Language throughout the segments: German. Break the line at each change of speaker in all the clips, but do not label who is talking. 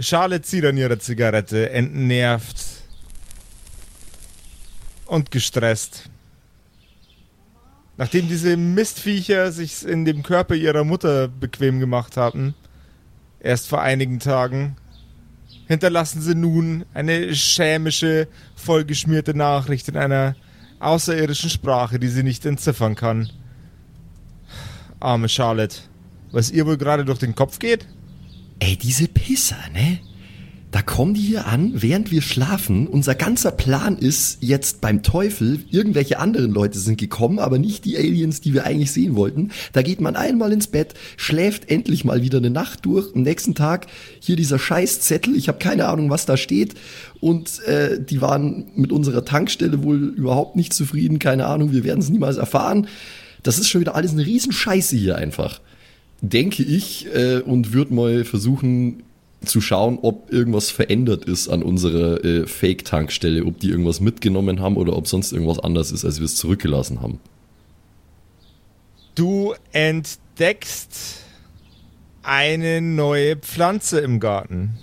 Charlotte zieht an ihrer Zigarette, entnervt und gestresst. Nachdem diese Mistviecher sich in dem Körper ihrer Mutter bequem gemacht hatten, erst vor einigen Tagen, hinterlassen sie nun eine schämische, vollgeschmierte Nachricht in einer außerirdischen Sprache, die sie nicht entziffern kann. Arme Charlotte. Was ihr wohl gerade durch den Kopf geht?
Ey, diese Pisser, ne? Da kommen die hier an, während wir schlafen. Unser ganzer Plan ist jetzt beim Teufel. Irgendwelche anderen Leute sind gekommen, aber nicht die Aliens, die wir eigentlich sehen wollten. Da geht man einmal ins Bett, schläft endlich mal wieder eine Nacht durch. Am nächsten Tag hier dieser Scheißzettel. Ich habe keine Ahnung, was da steht. Und äh, die waren mit unserer Tankstelle wohl überhaupt nicht zufrieden. Keine Ahnung, wir werden es niemals erfahren. Das ist schon wieder alles eine Riesenscheiße hier einfach. Denke ich äh, und würde mal versuchen, zu schauen, ob irgendwas verändert ist an unserer äh, Fake-Tankstelle, ob die irgendwas mitgenommen haben oder ob sonst irgendwas anders ist, als wir es zurückgelassen haben.
Du entdeckst eine neue Pflanze im Garten.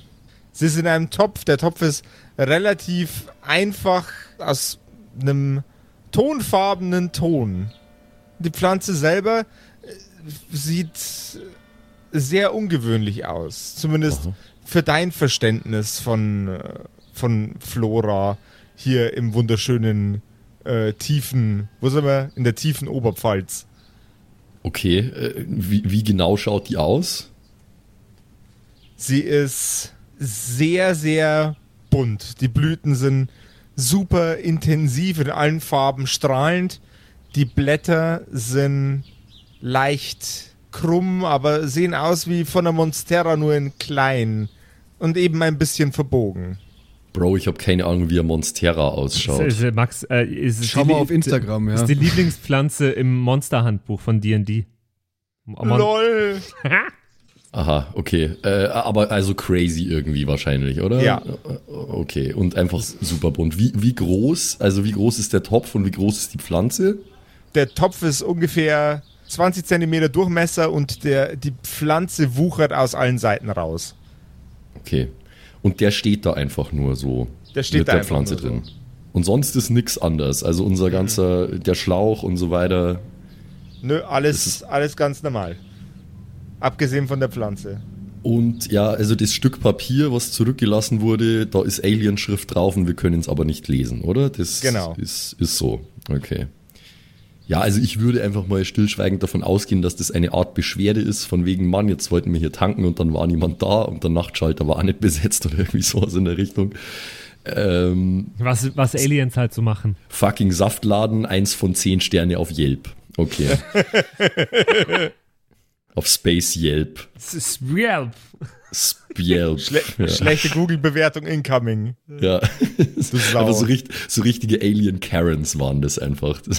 Sie ist in einem Topf. Der Topf ist relativ einfach aus einem tonfarbenen Ton. Die Pflanze selber sieht sehr ungewöhnlich aus. Zumindest Aha. für dein Verständnis von, äh, von Flora hier im wunderschönen äh, tiefen, wo sind wir? In der tiefen Oberpfalz.
Okay, äh, wie, wie genau schaut die aus?
Sie ist sehr, sehr bunt. Die Blüten sind super intensiv in allen Farben strahlend. Die Blätter sind leicht krumm, aber sehen aus wie von der Monstera nur in klein und eben ein bisschen verbogen.
Bro, ich habe keine Ahnung, wie ein Monstera ausschaut.
Ist, ist, Max, äh, ist
Schau mal auf Instagram, ja.
Ist die Lieblingspflanze im Monsterhandbuch von D&D.
Mon LOL!
Aha, okay. Äh, aber also crazy irgendwie wahrscheinlich, oder?
Ja.
Okay, und einfach super bunt. Wie, wie groß, also wie groß ist der Topf und wie groß ist die Pflanze?
Der Topf ist ungefähr 20 cm Durchmesser und der, die Pflanze wuchert aus allen Seiten raus.
Okay. Und der steht da einfach nur so.
Der steht
mit
da
der Pflanze drin. So. Und sonst ist nichts anders. Also unser ganzer, der Schlauch und so weiter.
Nö, alles, alles ganz normal. Abgesehen von der Pflanze.
Und ja, also das Stück Papier, was zurückgelassen wurde, da ist Alienschrift drauf und wir können es aber nicht lesen, oder? Das
genau.
ist, ist so. Okay. Ja, also ich würde einfach mal stillschweigend davon ausgehen, dass das eine Art Beschwerde ist, von wegen, Mann, jetzt wollten wir hier tanken und dann war niemand da und der Nachtschalter war auch nicht besetzt oder irgendwie sowas in der Richtung.
Ähm, was, was Aliens halt so machen.
Fucking Saftladen, eins von zehn Sterne auf Yelp. Okay. auf Space Yelp.
Yelp.
Yelp.
Schle ja. Schlechte Google-Bewertung incoming.
Ja. Aber so, richt so richtige Alien Karens waren das einfach.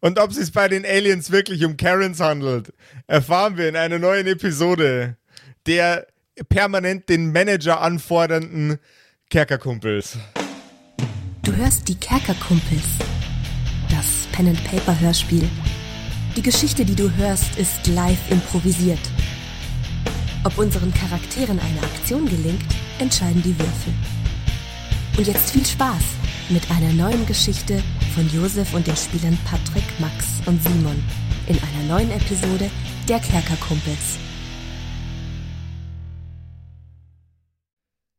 Und ob es sich bei den Aliens wirklich um Karens handelt, erfahren wir in einer neuen Episode der permanent den Manager anfordernden Kerkerkumpels.
Du hörst die Kerkerkumpels, das Pen and Paper Hörspiel. Die Geschichte, die du hörst, ist live improvisiert. Ob unseren Charakteren eine Aktion gelingt, entscheiden die Würfel. Und jetzt viel Spaß mit einer neuen Geschichte von Josef und den Spielern Patrick, Max und Simon in einer neuen Episode der Kerkerkumpels.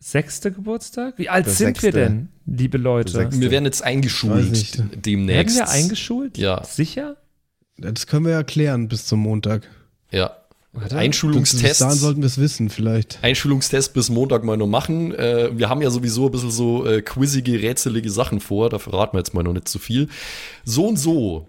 sechste Geburtstag? Wie alt
Der
sind wir
sechste.
denn, liebe Leute?
Wir werden jetzt eingeschult
nicht.
Werden
demnächst.
wir eingeschult?
Ja.
Sicher?
Das können wir ja klären bis zum Montag.
Ja.
Warte.
Bis dahin
Einschulungstest.
sollten wir es wissen, vielleicht.
Einschulungstest bis Montag mal noch machen. Äh, wir haben ja sowieso ein bisschen so äh, quizzige, rätselige Sachen vor. Da verraten wir jetzt mal noch nicht zu viel. So und so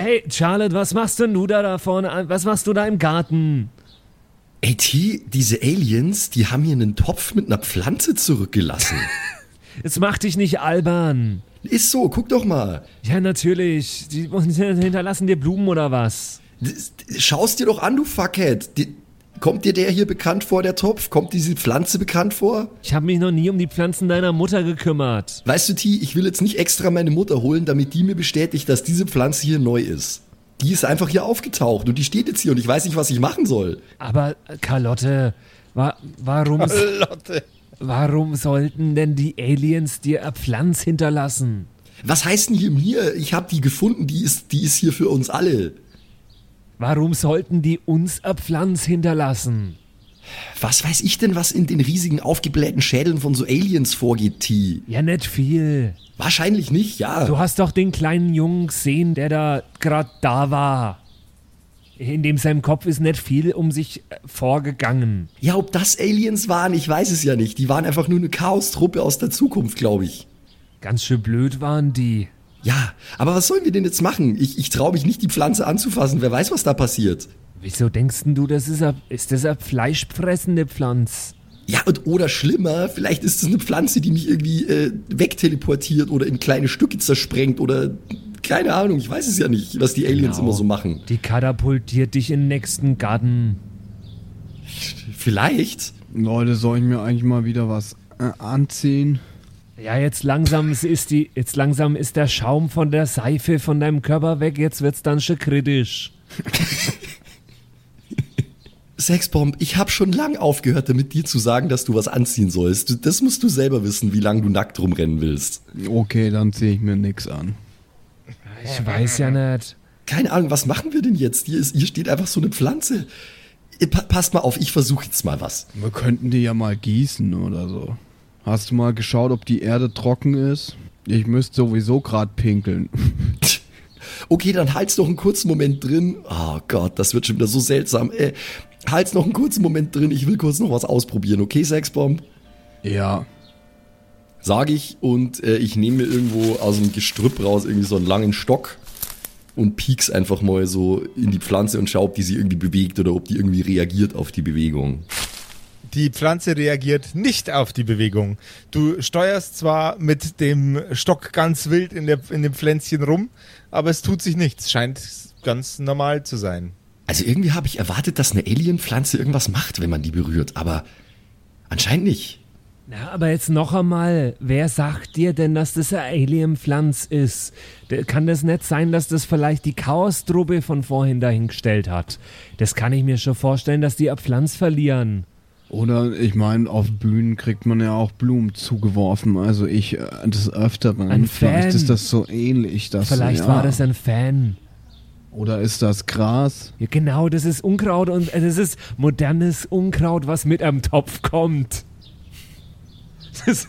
Hey, Charlotte, was machst denn du da da vorne? Was machst du da im Garten?
Ey, T, diese Aliens, die haben hier einen Topf mit einer Pflanze zurückgelassen.
Jetzt mach dich nicht albern.
Ist so, guck doch mal.
Ja, natürlich. Die hinterlassen dir Blumen oder was?
Das- Schau's dir doch an, du Fuckhead. Die, kommt dir der hier bekannt vor, der Topf? Kommt diese Pflanze bekannt vor?
Ich habe mich noch nie um die Pflanzen deiner Mutter gekümmert.
Weißt du, T, ich will jetzt nicht extra meine Mutter holen, damit die mir bestätigt, dass diese Pflanze hier neu ist. Die ist einfach hier aufgetaucht und die steht jetzt hier und ich weiß nicht, was ich machen soll.
Aber Carlotte, wa warum,
Lotte.
warum sollten denn die Aliens dir eine Pflanze hinterlassen?
Was heißt denn hier mir? Ich habe die gefunden, die ist, die ist hier für uns alle.
Warum sollten die uns eine Pflanze hinterlassen?
Was weiß ich denn, was in den riesigen aufgeblähten Schädeln von so Aliens vorgeht, T?
Ja, nicht viel.
Wahrscheinlich nicht, ja.
Du hast doch den kleinen Jungen gesehen, der da gerade da war. In dem seinem Kopf ist nicht viel um sich äh, vorgegangen.
Ja, ob das Aliens waren, ich weiß es ja nicht. Die waren einfach nur eine Chaostruppe aus der Zukunft, glaube ich.
Ganz schön blöd waren die.
Ja, aber was sollen wir denn jetzt machen? Ich, ich traue mich nicht, die Pflanze anzufassen. Wer weiß, was da passiert.
Wieso denkst denn du, das ist, a, ist das eine fleischfressende Pflanze?
Ja, und oder schlimmer, vielleicht ist es eine Pflanze, die mich irgendwie äh, wegteleportiert oder in kleine Stücke zersprengt oder keine Ahnung, ich weiß es ja nicht, was die Aliens
Genau.
immer so machen.
Die katapultiert dich in den nächsten Garten.
Vielleicht.
Leute, soll ich mir eigentlich mal wieder was äh, anziehen?
Ja, jetzt langsam ist die, jetzt langsam ist der Schaum von der Seife von deinem Körper weg, jetzt wird's dann schon kritisch.
Sexbomb, ich habe schon lang aufgehört, damit dir zu sagen, dass du was anziehen sollst. Das musst du selber wissen, wie lange du nackt rumrennen willst.
Okay, dann ziehe ich mir nix an.
Ich weiß ja nicht.
Keine Ahnung, was machen wir denn jetzt? Hier, ist, hier steht einfach so eine Pflanze. Äh, pa- Passt mal auf, ich versuche jetzt mal was.
Wir könnten die ja mal gießen oder so. Hast du mal geschaut, ob die Erde trocken ist? Ich müsste sowieso gerade pinkeln.
Okay, dann halt's noch einen kurzen Moment drin. Oh Gott, das wird schon wieder so seltsam. Äh, halt's noch einen kurzen Moment drin. Ich will kurz noch was ausprobieren. Okay, Sexbomb?
Ja.
Sag ich und äh, ich nehme mir irgendwo aus dem Gestrüpp raus irgendwie so einen langen Stock und piek's einfach mal so in die Pflanze und schau, ob die sich irgendwie bewegt oder ob die irgendwie reagiert auf die Bewegung.
Die Pflanze reagiert nicht auf die Bewegung. Du steuerst zwar mit dem Stock ganz wild in, der, in dem Pflänzchen rum, aber es tut sich nichts. Scheint ganz normal zu sein.
Also irgendwie habe ich erwartet, dass eine Alienpflanze irgendwas macht, wenn man die berührt, aber anscheinend nicht.
Na, aber jetzt noch einmal, wer sagt dir denn, dass das eine Alien-Pflanz ist? Kann das nicht sein, dass das vielleicht die Chaos-Truppe von vorhin dahingestellt hat? Das kann ich mir schon vorstellen, dass die eine Pflanz verlieren.
Oder ich meine, auf Bühnen kriegt man ja auch Blumen zugeworfen. Also ich äh, des Öfteren.
Ein
Vielleicht
Fan.
ist das so ähnlich. Dass,
Vielleicht
ja.
war das ein Fan.
Oder ist das Gras?
Ja, genau, das ist Unkraut und äh, das ist modernes Unkraut, was mit einem Topf kommt. Das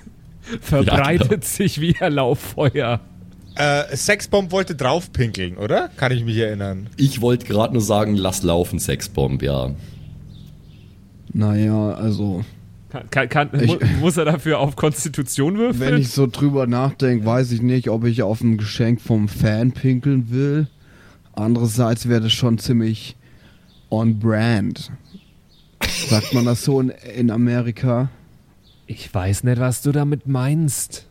verbreitet
genau.
sich wie ein Lauffeuer.
Äh, Sexbomb wollte draufpinkeln, oder? Kann ich mich erinnern.
Ich wollte gerade nur sagen, lass laufen, Sexbomb, ja.
Naja, also
Kann, kann,
Ich-
mu muss er dafür auf Konstitution würfeln?
Wenn ich so drüber nachdenke, weiß ich nicht, ob ich auf ein Geschenk vom Fan pinkeln will. Andererseits wäre das schon ziemlich on brand. Sagt man das so in, in Amerika?
ich weiß nicht, was du damit meinst.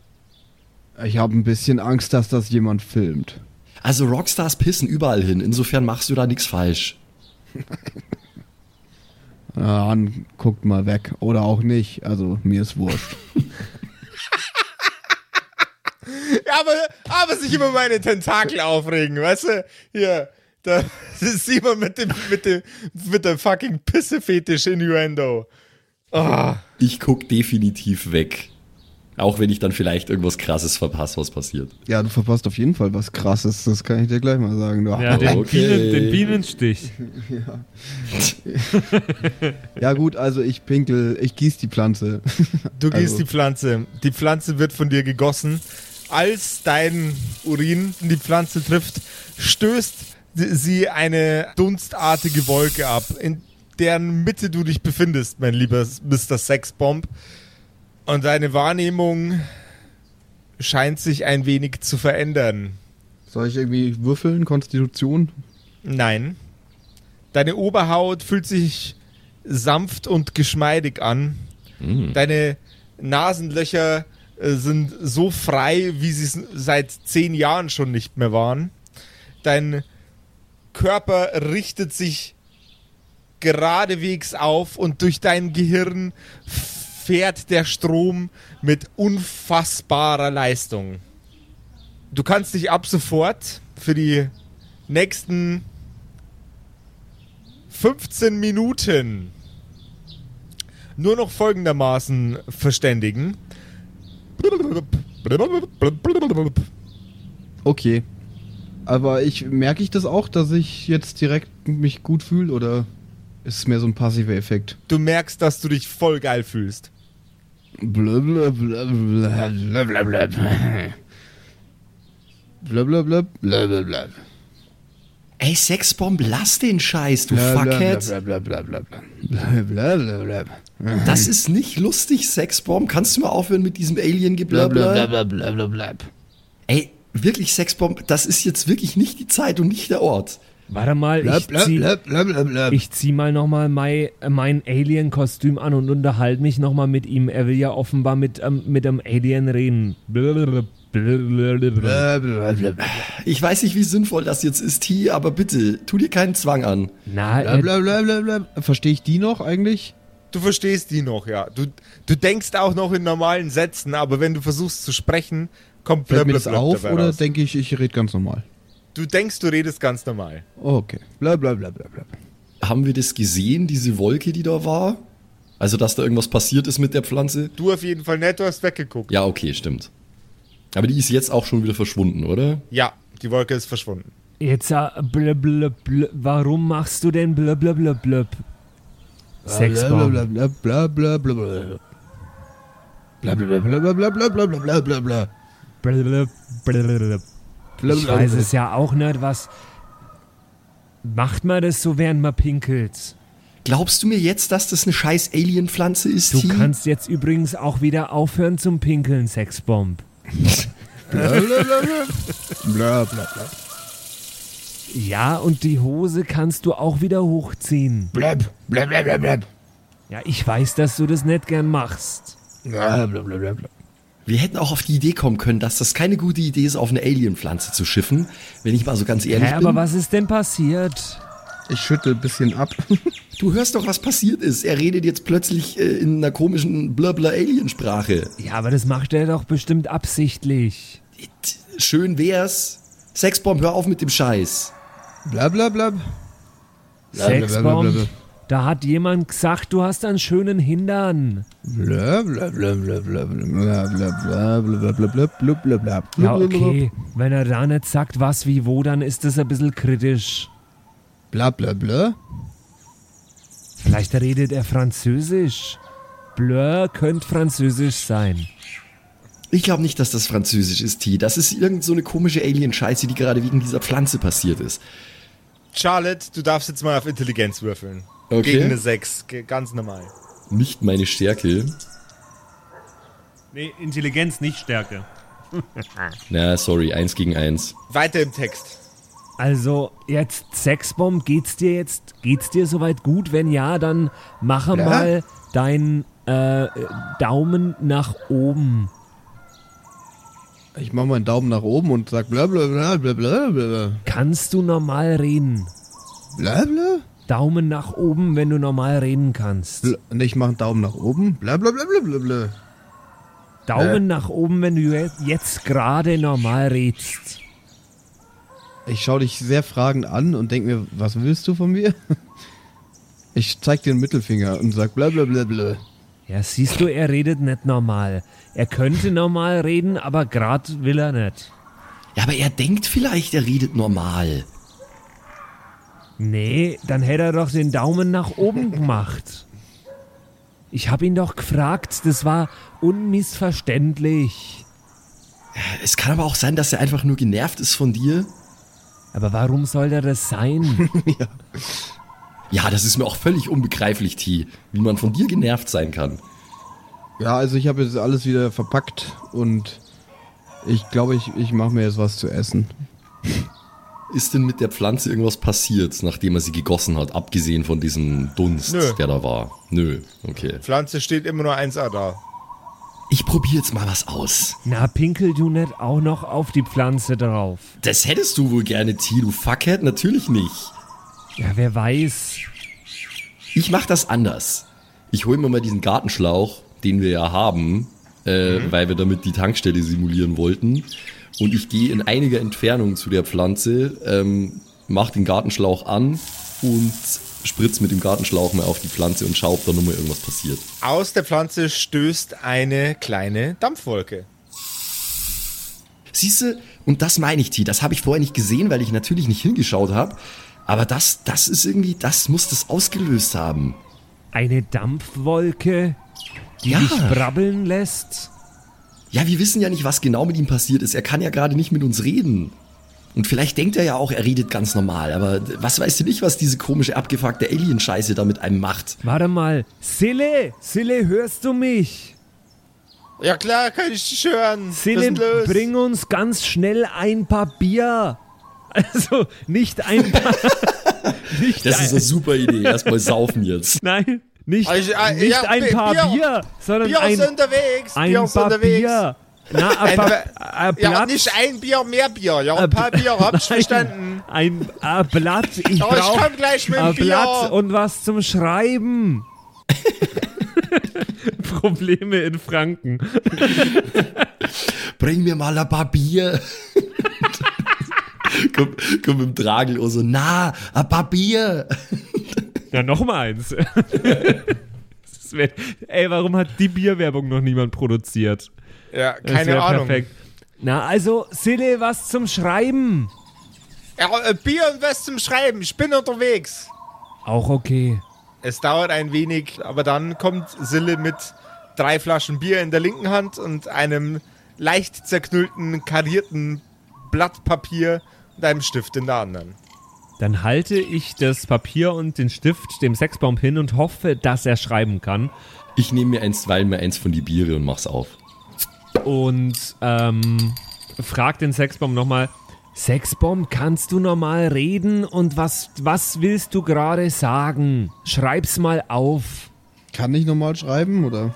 Ich habe ein bisschen Angst, dass das jemand filmt.
Also Rockstars pissen überall hin, insofern machst du da nichts falsch.
Ja, dann guckt mal weg. Oder auch nicht. Also mir ist wurscht.
Ja, aber, aber sich über meine Tentakel aufregen, weißt du? Hier, da ist Simon mit dem, mit dem, mit dem fucking Pissefetisch Innuendo. Ah,
Ich guck definitiv weg. Auch wenn ich dann vielleicht irgendwas krasses verpasse, was passiert.
Ja, du verpasst auf jeden Fall was krasses, das kann ich dir gleich mal sagen. Du.
Ja, den,
okay.
Bienen, den Bienenstich.
Ja gut, also ich pinkel, ich gieß die Pflanze.
du gießt
Also-
die Pflanze. Die Pflanze wird von dir gegossen. Als dein Urin die Pflanze trifft, stößt sie eine dunstartige Wolke ab, in deren Mitte du dich befindest, mein lieber Mr. Sexbomb. Und deine Wahrnehmung scheint sich ein wenig zu verändern.
Soll ich irgendwie würfeln, Konstitution?
Nein. Deine Oberhaut fühlt sich sanft und geschmeidig an.
Mm.
Deine Nasenlöcher äh, sind so frei, wie sie es seit zehn Jahren schon nicht mehr waren. Dein Körper richtet sich geradewegs auf und durch dein Gehirn fährt der Strom mit unfassbarer Leistung. Du kannst dich ab sofort für die nächsten 15 Minuten nur noch folgendermaßen verständigen.
Okay. Aber ich merke ich das auch, dass ich jetzt direkt mich gut fühle oder ist es mehr so ein passiver Effekt?
Du merkst, dass du dich voll geil fühlst.
Blablabla.
Ey, Sexbomb, lass den Scheiß, du Fuckhead. Das ist nicht lustig, Sexbomb. Kannst du mal aufhören mit diesem Alien-Geblabla? Ey, wirklich, Sexbomb, das ist jetzt wirklich nicht die Zeit und nicht der Ort.
Warte mal, ich zieh,
Blablabla.
ich zieh mal nochmal mein, mein Alien-Kostüm an und unterhalte mich nochmal mit ihm. Er will ja offenbar mit, ähm, mit einem Alien reden. Blablabla.
Ich weiß nicht, wie sinnvoll das jetzt ist, T, aber bitte, tu dir keinen Zwang an.
Na,
Blablabla. Verstehe ich die noch eigentlich?
Du verstehst die noch, ja. Du, du denkst auch noch in normalen Sätzen, aber wenn du versuchst zu sprechen, kommt
Fällt mir das auf oder denke ich, ich rede ganz normal?
Du denkst, du redest ganz normal.
Okay. Blablabla.
Haben wir das gesehen, diese Wolke, die da war? Also, dass da irgendwas passiert ist mit der Pflanze?
Du auf jeden Fall nicht, du hast weggeguckt.
Ja, okay, stimmt. Aber die ist jetzt auch schon wieder verschwunden, oder?
Ja, die Wolke ist verschwunden.
jetzt äh, blablabla. Warum machst du denn blablabla? Sexbomb.
Blablabla. Blablabla.
Blablabla. Ich weiß es ja auch nicht, was. Macht man das so, während man pinkelt?
Glaubst du mir jetzt, dass das eine scheiß Alien-Pflanze ist,
Du
T?
kannst jetzt übrigens auch wieder aufhören zum Pinkeln, Sexbomb.
Blablabla.
Ja, und die Hose kannst du auch wieder hochziehen.
Blab. Blablabla.
Ja, ich weiß, dass du das nicht gern machst.
Blablabla.
Wir hätten auch auf die Idee kommen können, dass das keine gute Idee ist, auf eine Alien-Pflanze zu schiffen. Wenn ich mal so ganz ehrlich
Hä,
bin.
aber was ist denn passiert?
Ich schüttel ein bisschen ab.
Du hörst doch, was passiert ist. Er redet jetzt plötzlich äh, in einer komischen Blabla-Alien-Sprache.
Ja, aber das macht er doch bestimmt absichtlich.
Schön wär's. Sexbomb, hör auf mit dem Scheiß.
Blablabla.
Sexbomb, da hat jemand gesagt, du hast einen schönen Hintern. Ja, okay. Wenn er da nicht sagt, was wie wo, dann ist das ein bisschen kritisch.
Blablabla.
Vielleicht redet er Französisch. Bleu könnte Französisch sein.
Ich glaube nicht, dass das Französisch ist, T. Das ist irgend so eine komische Alien-Scheiße, die gerade wegen dieser Pflanze passiert ist.
Charlotte, du darfst jetzt mal auf Intelligenz würfeln.
Okay.
Gegen eine 6, ge- ganz normal.
nicht meine Stärke.
Nee, Intelligenz, nicht Stärke.
Na, sorry, eins gegen eins.
Weiter im Text.
Also, jetzt Sexbomb, geht's dir jetzt, geht's dir soweit gut? Wenn ja, dann mache
Ja.
mal deinen äh, Daumen nach oben.
Ich mache meinen Daumen nach oben und sag bla bla bla bla bla bla.
Kannst du normal reden?
Bla bla?
Daumen nach oben, wenn du normal reden kannst.
Und ich mache einen Daumen nach oben. Bla bla bla bla bla bla.
Daumen nach oben, wenn du je- jetzt gerade normal redst.
Ich schaue dich sehr fragend an und denk mir, was willst du von mir? Ich zeig dir den Mittelfinger und sag bla bla bla bla.
Ja, siehst du, er redet nicht normal. Er könnte normal reden, aber grad will er nicht.
Ja, aber er denkt vielleicht, er redet normal.
Nee, dann hätte er doch den Daumen nach oben gemacht. Ich hab ihn doch gefragt, das war unmissverständlich.
Es kann aber auch sein, dass er einfach nur genervt ist von dir.
Aber warum soll der das sein?
Ja, das ist mir auch völlig unbegreiflich, T, wie man von dir genervt sein kann.
Ja, also ich habe jetzt alles wieder verpackt und ich glaube, ich, ich mache mir jetzt was zu essen.
Ist denn mit der Pflanze irgendwas passiert, nachdem er sie gegossen hat, abgesehen von diesem Dunst,
Nö.
der da war? Nö, okay.
Pflanze steht immer nur 1A da.
Ich probiere jetzt mal was aus.
Na, pinkel du nicht auch noch auf die Pflanze drauf?
Das hättest du wohl gerne, T, du Fuckhead? Natürlich nicht.
Ja, wer weiß.
Ich mach das anders. Ich hole mir mal diesen Gartenschlauch, den wir ja haben, äh, weil wir damit die Tankstelle simulieren wollten. Und ich gehe in einiger Entfernung zu der Pflanze, ähm, mach den Gartenschlauch an und spritz mit dem Gartenschlauch mal auf die Pflanze und schau, ob da nochmal irgendwas passiert.
Aus der Pflanze stößt eine kleine Dampfwolke.
Siehste, und das meine ich, T, das habe ich vorher nicht gesehen, weil ich natürlich nicht hingeschaut habe. Aber das, das ist irgendwie, das muss das ausgelöst haben.
Eine Dampfwolke, die
Ja.
dich brabbeln lässt?
Ja, wir wissen ja nicht, was genau mit ihm passiert ist. Er kann ja gerade nicht mit uns reden. Und vielleicht denkt er ja auch, er redet ganz normal. Aber was weißt du nicht, was diese komische, abgefuckte Alien-Scheiße da mit einem macht?
Warte mal. Sille, Sille, hörst du mich?
Ja klar, kann ich dich hören.
Sille,
ist
bring uns ganz schnell ein paar Bier. Also nicht ein paar. nicht
Das ist
ein,
eine super Idee. Erstmal saufen jetzt.
Nein, nicht,
Also, äh,
nicht
ja,
ein paar Bier,
Bier.
sondern
Bier
ein,
ist unterwegs.
ein
Bier ist
paar
unterwegs.
Bier. Na, ein
Ein Ja, nicht ein Bier, mehr Bier. Ja, ein paar Bier, hab ich
Nein,
verstanden.
Ein äh, Blatt. Ich
Ja, ich
brauch
komm gleich mit dem
ein Blatt
Bier.
und was zum Schreiben. Probleme in Franken.
Bring mir mal ein paar Bier. komm, komm mit dem Dragel und so, na, ein paar Bier.
Ja, noch mal eins. Ey, warum hat die Bierwerbung noch niemand produziert?
Ja, keine Ahnung.
Perfekt. Na, also, Sille, was zum Schreiben?
Ja, äh, Bier und was zum Schreiben. Ich bin unterwegs.
Auch okay.
Es dauert ein wenig, aber dann kommt Sille mit drei Flaschen Bier in der linken Hand und einem leicht zerknüllten, karierten Blatt Papier und einem Stift in der anderen.
Dann halte ich das Papier und den Stift dem Sexbaum hin und hoffe, dass er schreiben kann.
Ich nehme mir einstweilen mal eins von die Biere und mach's auf.
Und ähm, frag den Sexbaum nochmal. Sexbaum, kannst du normal reden und was, was willst du gerade sagen? Schreib's mal auf.
Kann ich nochmal schreiben oder?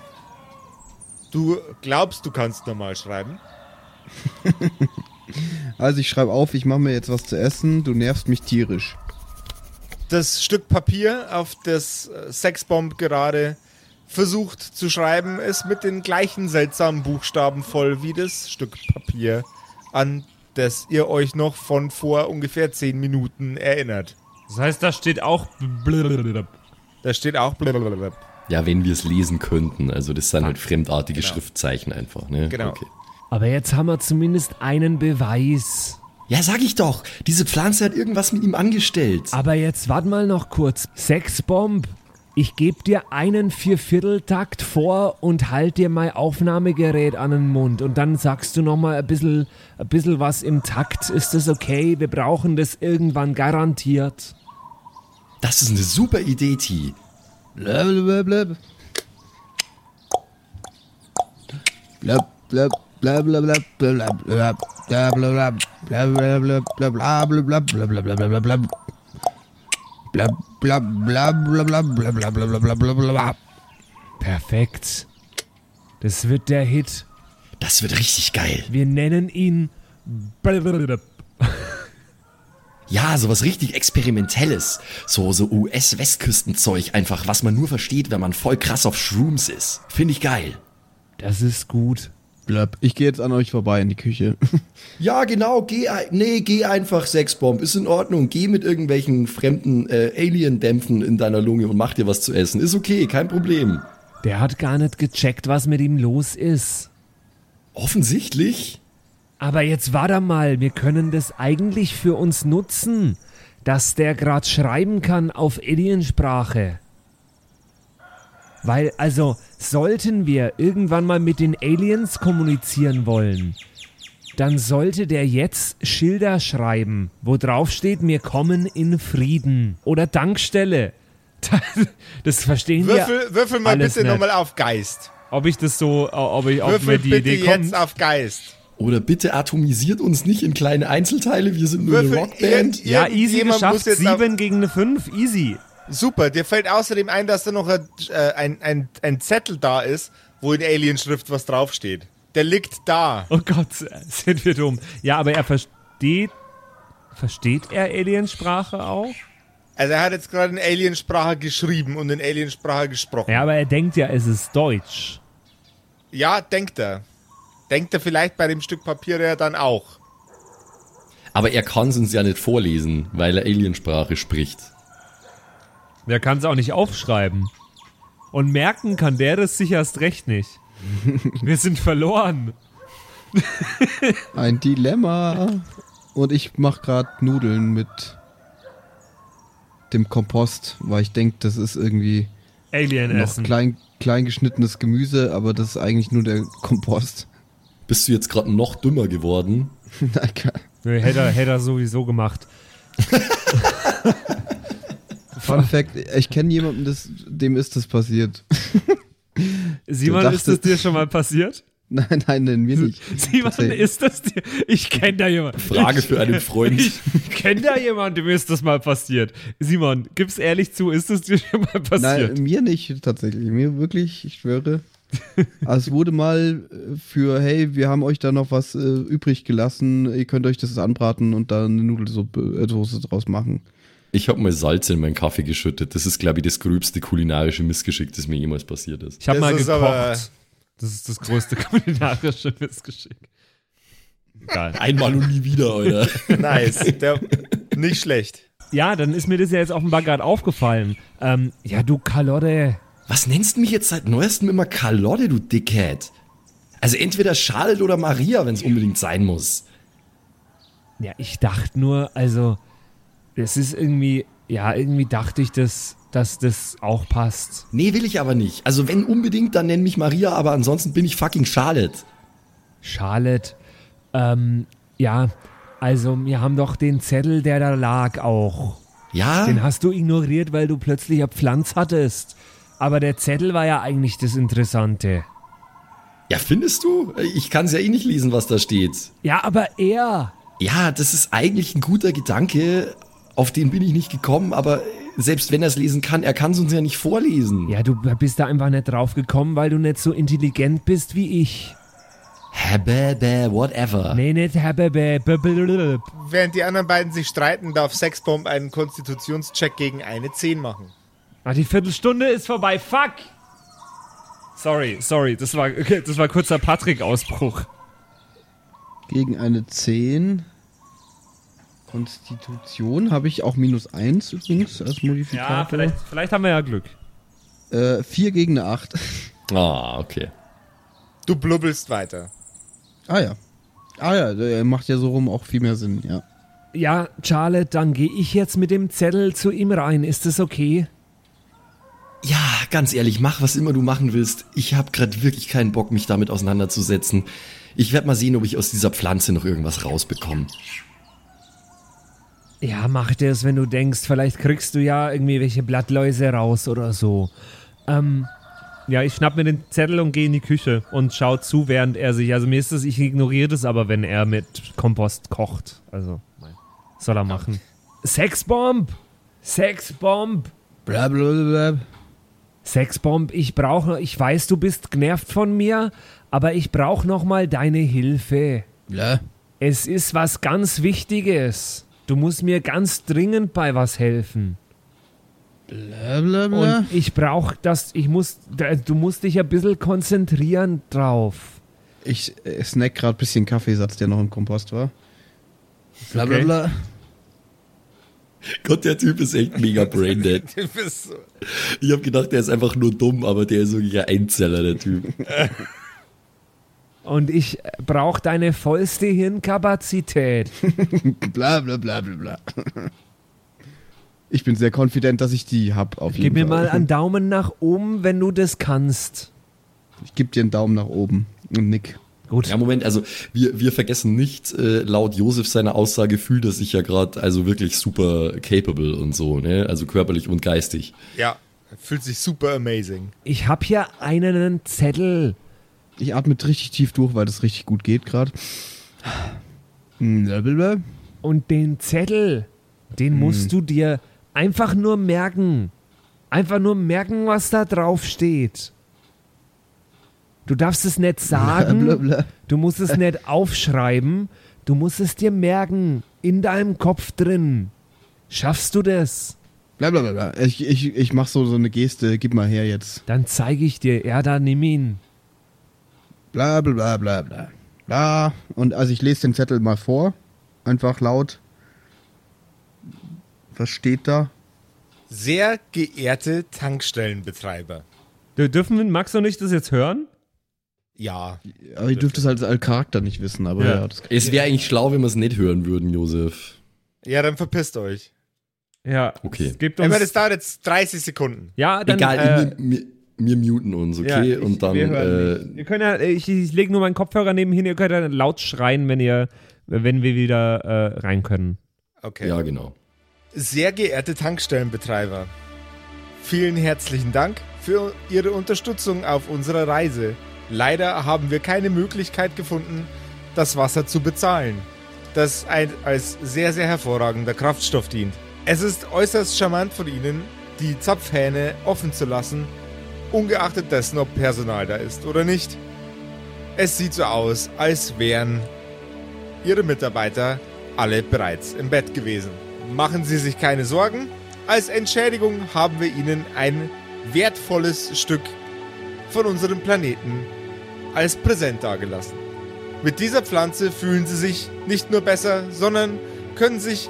Du glaubst, du kannst normal schreiben?
Also ich schreibe auf, ich mache mir jetzt was zu essen, du nervst mich tierisch.
Das Stück Papier, auf das äh, Sexbomb gerade versucht zu schreiben, ist mit den gleichen seltsamen Buchstaben voll wie das Stück Papier, an das ihr euch noch von vor ungefähr zehn Minuten erinnert.
Das heißt, da steht auch blablabla.
Da steht auch blablabla.
Ja, wenn wir es lesen könnten. Also das sind halt fremdartige Schriftzeichen einfach, ne?
Genau.
Okay.
Aber jetzt haben wir zumindest einen Beweis.
Ja, sag ich doch. Diese Pflanze hat irgendwas mit ihm angestellt.
Aber jetzt warte mal noch kurz. Sexbomb, ich gebe dir einen Viervierteltakt vor und halt dir mein Aufnahmegerät an den Mund. Und dann sagst du nochmal ein bisschen, ein bisschen was im Takt. Ist das okay? Wir brauchen das irgendwann garantiert.
Das ist eine super Idee, T.
Blablabla. Blab, blab, blab, blab,
Perfekt. Das wird der Hit.
Das wird richtig geil.
Wir nennen ihn.
Ja, sowas richtig Experimentelles. So, so US-Westküstenzeug einfach, was man nur versteht, wenn man voll krass auf Shrooms ist. Finde ich geil.
Das ist gut.
Blab. Ich gehe jetzt an euch vorbei in die Küche.
Ja, genau, geh, nee, geh einfach Sexbomb, ist in Ordnung. Geh mit irgendwelchen fremden äh, Alien-Dämpfen in deiner Lunge und mach dir was zu essen. Ist okay, kein Problem.
Der hat gar nicht gecheckt, was mit ihm los ist.
Offensichtlich.
Aber jetzt warte mal, wir können das eigentlich für uns nutzen, dass der gerade schreiben kann auf Aliensprache. Weil, also, sollten wir irgendwann mal mit den Aliens kommunizieren wollen, dann sollte der jetzt Schilder schreiben, wo drauf steht, wir kommen in Frieden. Oder Dankstelle. Das verstehen
Würfel,
wir.
würfel mal
alles
bitte nochmal auf Geist.
Ob ich das so, ob ich, ob mir die
bitte
Idee kommt.
jetzt auf Geist.
Oder bitte atomisiert uns nicht in kleine Einzelteile, wir sind nur eine
Würfel
Rockband.
irgend-
Ja, easy geschafft.
muss jetzt auf-
Sieben gegen eine fünf, easy.
Super, dir fällt außerdem ein, dass da noch ein, äh, ein, ein, ein Zettel da ist, wo in Alienschrift was draufsteht. Der liegt da.
Oh Gott, sind wir dumm. Ja, aber er versteht. Versteht er Aliensprache auch?
Also er hat jetzt gerade in Aliensprache geschrieben und in Aliensprache gesprochen.
Ja, aber er denkt ja, es ist Deutsch.
Ja, denkt er. Denkt er vielleicht bei dem Stück Papier ja dann auch.
Aber er kann es uns ja nicht vorlesen, weil er Aliensprache spricht.
Der kann es auch nicht aufschreiben. Und merken kann der das sicherst recht nicht. Wir sind verloren.
Ein Dilemma. Und ich mache gerade Nudeln mit dem Kompost, weil ich denke, das ist irgendwie
Alien
noch
essen.
klein, klein geschnittenes Gemüse, aber das ist eigentlich nur der Kompost.
Bist du jetzt gerade noch dümmer geworden?
Nee, hätte, er- hätte er sowieso gemacht.
Fun Fact, ich kenne jemanden, das, dem ist das passiert.
Simon,
Du
ist das
dachtest-
dir schon mal passiert?
Nein, nein, nein, mir nicht.
Simon, ist das dir? Ich kenne da jemanden.
Frage für einen Freund.
Ich kenne da jemanden, dem ist das mal passiert. Simon, gib's ehrlich zu, ist das dir schon mal passiert?
Nein, mir nicht tatsächlich. Mir wirklich, ich schwöre. Also es wurde mal äh, für, hey, wir haben euch da noch was äh, übrig gelassen, ihr könnt euch das anbraten und da eine Nudelsuppe äh, draus machen.
Ich habe mal Salz in meinen Kaffee geschüttet. Das ist, glaube ich, das gröbste kulinarische Missgeschick, das mir jemals passiert ist.
Ich habe mal gekocht.
aber-
Das ist das größte kulinarische Missgeschick. Geil.
Einmal und nie wieder, Alter.
Nice. Der, nicht schlecht.
Ja, dann ist mir das ja jetzt offenbar gerade aufgefallen. Ähm, ja, du Kalotte.
Was nennst du mich jetzt seit neuestem immer Carlotte, du Dickhead? Also entweder Charlotte oder Maria, wenn es unbedingt sein muss.
Ja, ich dachte nur, also, es ist irgendwie, ja, irgendwie dachte ich, dass, dass das auch passt.
Nee, will ich aber nicht. Also wenn unbedingt, dann nenn mich Maria, aber ansonsten bin ich fucking Charlotte.
Charlotte, ähm, ja, also, wir haben doch den Zettel, der da lag, auch.
Ja?
Den hast du ignoriert, weil du plötzlich eine Pflanz hattest. Aber der Zettel war ja eigentlich das Interessante.
Ja, findest du? Ich kann es ja eh nicht lesen, was da steht.
Ja, aber er.
Ja, das ist eigentlich ein guter Gedanke. Auf den bin ich nicht gekommen, aber selbst wenn er es lesen kann, er kann es uns ja nicht vorlesen.
Ja, du bist da einfach nicht drauf gekommen, weil du nicht so intelligent bist wie ich.
Bäh, whatever.
Nee, nicht habebe.
Während die anderen beiden sich streiten, darf Sexbomb einen Konstitutionscheck gegen eine 10 machen.
Ah, die Viertelstunde ist vorbei. Fuck! Sorry, sorry, das war, das war kurzer Patrick-Ausbruch.
Gegen eine 10. Konstitution habe ich auch minus 1 übrigens als
Ja,
Modifikator.
vielleicht, vielleicht haben wir ja Glück.
Äh, 4 gegen eine 8.
Ah, okay.
Du blubbelst weiter.
ah ja. Ah ja, der macht ja so rum auch viel mehr Sinn, ja.
Ja, Charlotte, dann gehe ich jetzt mit dem Zettel zu ihm rein. Ist das okay?
Ja, ganz ehrlich, mach was immer du machen willst. Ich habe gerade wirklich keinen Bock, mich damit auseinanderzusetzen. Ich werde mal sehen, ob ich aus dieser Pflanze noch irgendwas rausbekomme.
Ja, mach das, wenn du denkst, vielleicht kriegst du ja irgendwie welche Blattläuse raus oder so. Ähm, Ja, ich schnapp mir den Zettel und gehe in die Küche und schau zu, während er sich. Also mir ist das, ich ignoriere das aber, wenn er mit Kompost kocht. Also, soll er machen. Sexbomb! Sexbomb!
Blablabla.
Sexbomb, ich brauche, ich weiß, du bist genervt von mir, aber ich brauche noch mal deine Hilfe.
Bla.
Es ist was ganz Wichtiges. Du musst mir ganz dringend bei was helfen.
Blablabla.
Und ich brauche das, ich muss, du musst dich ein bisschen konzentrieren drauf.
Ich äh, snack gerade ein bisschen Kaffeesatz, der noch im Kompost war. Blablabla.
Gott, der Typ ist echt mega braindead. Ich habe gedacht, der ist einfach nur dumm, aber der ist wirklich ein Einzeller, der Typ.
Und ich brauche deine vollste Hirnkapazität.
Bla bla bla bla bla. Ich bin sehr confident, dass ich die hab auf jeden
Gib mir
Fall.
mal einen Daumen nach oben, wenn du das kannst.
Ich geb dir einen Daumen nach oben und nick.
Gut.
Ja, Moment, also wir, wir vergessen nicht, äh, laut Josef seiner Aussage fühlt er sich ja gerade also wirklich super capable und so, ne? Also körperlich und geistig.
Ja, fühlt sich super amazing.
Ich habe hier einen Zettel.
Ich atme richtig tief durch, weil das richtig gut geht gerade. Blablabla.
Und den Zettel, den musst du dir einfach nur merken. Einfach nur merken, was da drauf steht. Du darfst es nicht sagen, du musst es nicht aufschreiben, du musst es dir merken, in deinem Kopf drin. Schaffst du das?
Blablabla. Ich, ich, ich mach so, so eine Geste, gib mal her jetzt.
Dann zeige ich dir. Ja, da nimm ihn.
Bla bla bla bla bla. Bla. Und also ich lese den Zettel mal vor. Einfach laut. Was steht da?
Sehr geehrte Tankstellenbetreiber.
Wir dürfen Max und ich das jetzt hören?
Ja,
Aber ihr dürft es als, als Charakter nicht wissen, aber
Ja.
ja, das
Es wäre eigentlich schlau, wenn wir es nicht hören würden, Josef.
ja, dann verpisst euch.
Ja.
Okay.
Es gibt
Ich
uns,
meine, das dauert jetzt 30 Sekunden.
ja, dann,
Egal,
äh,
wir, wir muten uns,
ja,
okay?
ich-
und dann, äh,
Ihr könnt ja, ich, ich lege nur meinen Kopfhörer nebenhin, ihr könnt ja laut schreien, wenn ihr, wenn wir wieder äh, rein können.
Okay.
ja, genau.
Sehr geehrte Tankstellenbetreiber, vielen herzlichen Dank für Ihre Unterstützung auf unserer Reise. Leider haben wir keine Möglichkeit gefunden, das Wasser zu bezahlen, das ein, als sehr, sehr hervorragender Kraftstoff dient. Es ist äußerst charmant von Ihnen, die Zapfhähne offen zu lassen, ungeachtet dessen, ob Personal da ist oder nicht. Es sieht so aus, als wären Ihre Mitarbeiter alle bereits im Bett gewesen. Machen Sie sich keine Sorgen. Als Entschädigung haben wir Ihnen ein wertvolles Stück von unserem Planeten als Präsent dargelassen. Mit dieser Pflanze fühlen Sie sich nicht nur besser, sondern können sich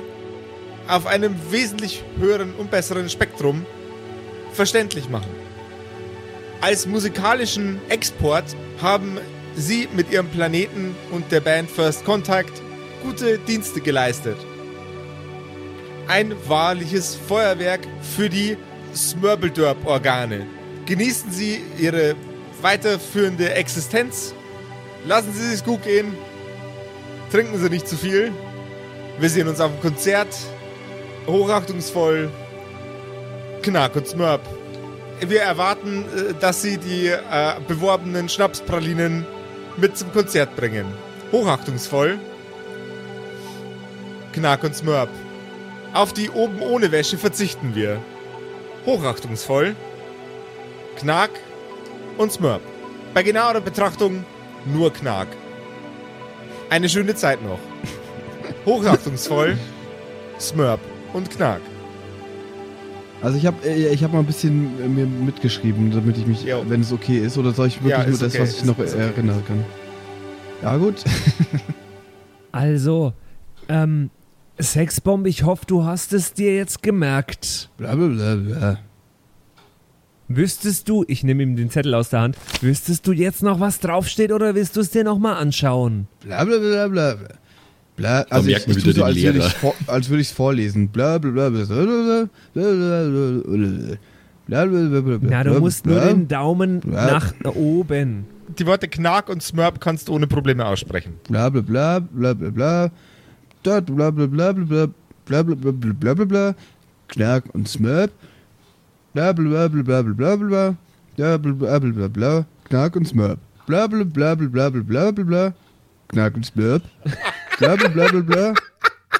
auf einem wesentlich höheren und besseren Spektrum verständlich machen. Als musikalischen Export haben Sie mit Ihrem Planeten und der Band First Contact gute Dienste geleistet. Ein wahrliches Feuerwerk für die Smurbeldörp-Organe. Genießen Sie Ihre weiterführende Existenz. Lassen Sie es gut gehen. Trinken Sie nicht zu viel. Wir sehen uns auf dem Konzert. Hochachtungsvoll. Knack und Smurp. Wir erwarten, äh, dass Sie die äh, beworbenen Schnapspralinen mit zum Konzert bringen. Hochachtungsvoll. Knack und Smurp. Auf die oben ohne Wäsche verzichten wir. Hochachtungsvoll. Knack und Smurp. Bei genauerer Betrachtung nur Knack. Eine schöne Zeit noch. Hochachtungsvoll. Smurp und Knack.
Also ich habe ich hab mal ein bisschen äh, mir mitgeschrieben, damit ich mich,
Jo.
wenn es okay ist, oder soll ich wirklich
Ja,
nur das,
okay,
was ich
ist-
noch
ist okay.
erinnern kann? Ja gut.
Also, ähm, Sexbomb, ich hoffe, du hast es dir jetzt gemerkt.
Blablabla.
Wüsstest du, ich nehme ihm den Zettel aus der Hand, wüsstest du jetzt noch, was draufsteht oder willst du es dir nochmal anschauen?
Blablabla. Bla, also ich, ich
wieder
tue so, als würde ich vor, als würde ich es vorlesen. Blablabla. Blablabla.
Na, du musst nur den Daumen
Bla-
nach oben.
Die Worte Knack und Smurp kannst du ohne Probleme aussprechen.
bla bla bla bla bla bla bla bla bla bla bla bla bla bla bla bla bla bla Knack und Smurp bla bla bla bla bla bla bla bla Bla bla bla bla bla bla. Knack und Smurp. Bla bla bla bla bla bla bla bla bla. Knack und Smurp. Bla bla bla bla bla.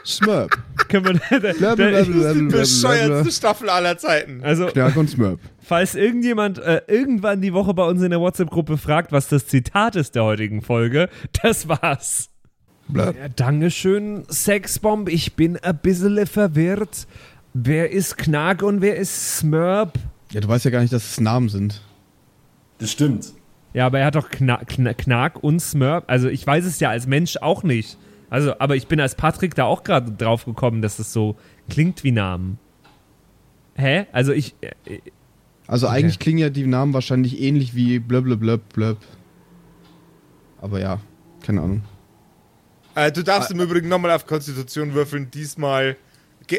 Smurp.
Können wir,
bla bla bla bla bla.
Bescheuertste Staffel aller Zeiten.
also,
Knack und Smurp.
falls irgendjemand äh, irgendwann die Woche bei uns in der WhatsApp-Gruppe fragt, was das Zitat ist der heutigen Folge, das war's. Ja, Dankeschön, Sexbomb. Ich bin ein bisschen verwirrt. Wer ist Knark und wer ist Smurp?
Ja, du weißt ja gar nicht, dass es Namen sind.
Das stimmt.
Ja, aber er hat doch Kna Kna Knark und Smurp. Also ich weiß es ja als Mensch auch nicht. Also, aber ich bin als Patrick da auch gerade drauf gekommen, dass es so klingt wie Namen. Hä? Also ich. Äh,
Also
Okay.
eigentlich klingen ja die Namen wahrscheinlich ähnlich wie blöb blöb blöb blöb. Aber ja, keine Ahnung.
Äh, du darfst im Übrigen nochmal auf Konstitution würfeln. Diesmal.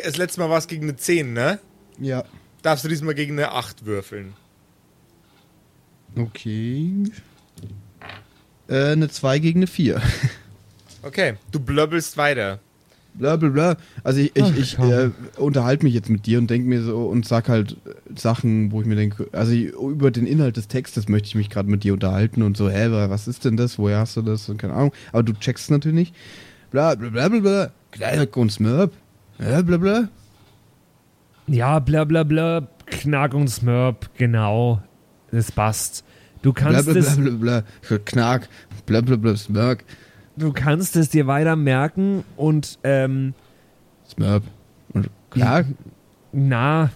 Das letzte Mal war es gegen eine 10, ne?
Ja.
Darfst du diesmal gegen eine 8 würfeln.
Okay. Äh, eine 2 gegen eine 4.
Okay, du blöbbelst weiter.
bla bla bla. Also ich, ich,
Ach,
ich äh, unterhalte mich jetzt mit dir und denke mir so und sag halt Sachen, wo ich mir denke, also ich, über den Inhalt des Textes möchte ich mich gerade mit dir unterhalten und so, hä, wa- was ist denn das? Woher hast du das? Und keine Ahnung. Aber du checkst natürlich nicht. Bla bla bla bla bla. Knack und Smurp. Bla bla bla.
ja, bla bla bla. Knark und Smurp, genau. Das passt. Du
Bla
kannst
bla bla
es,
bla bla. Knack. Bla bla bla Smurp.
Du kannst es dir weiter merken und ähm,
Smurp. Und Knack.
na,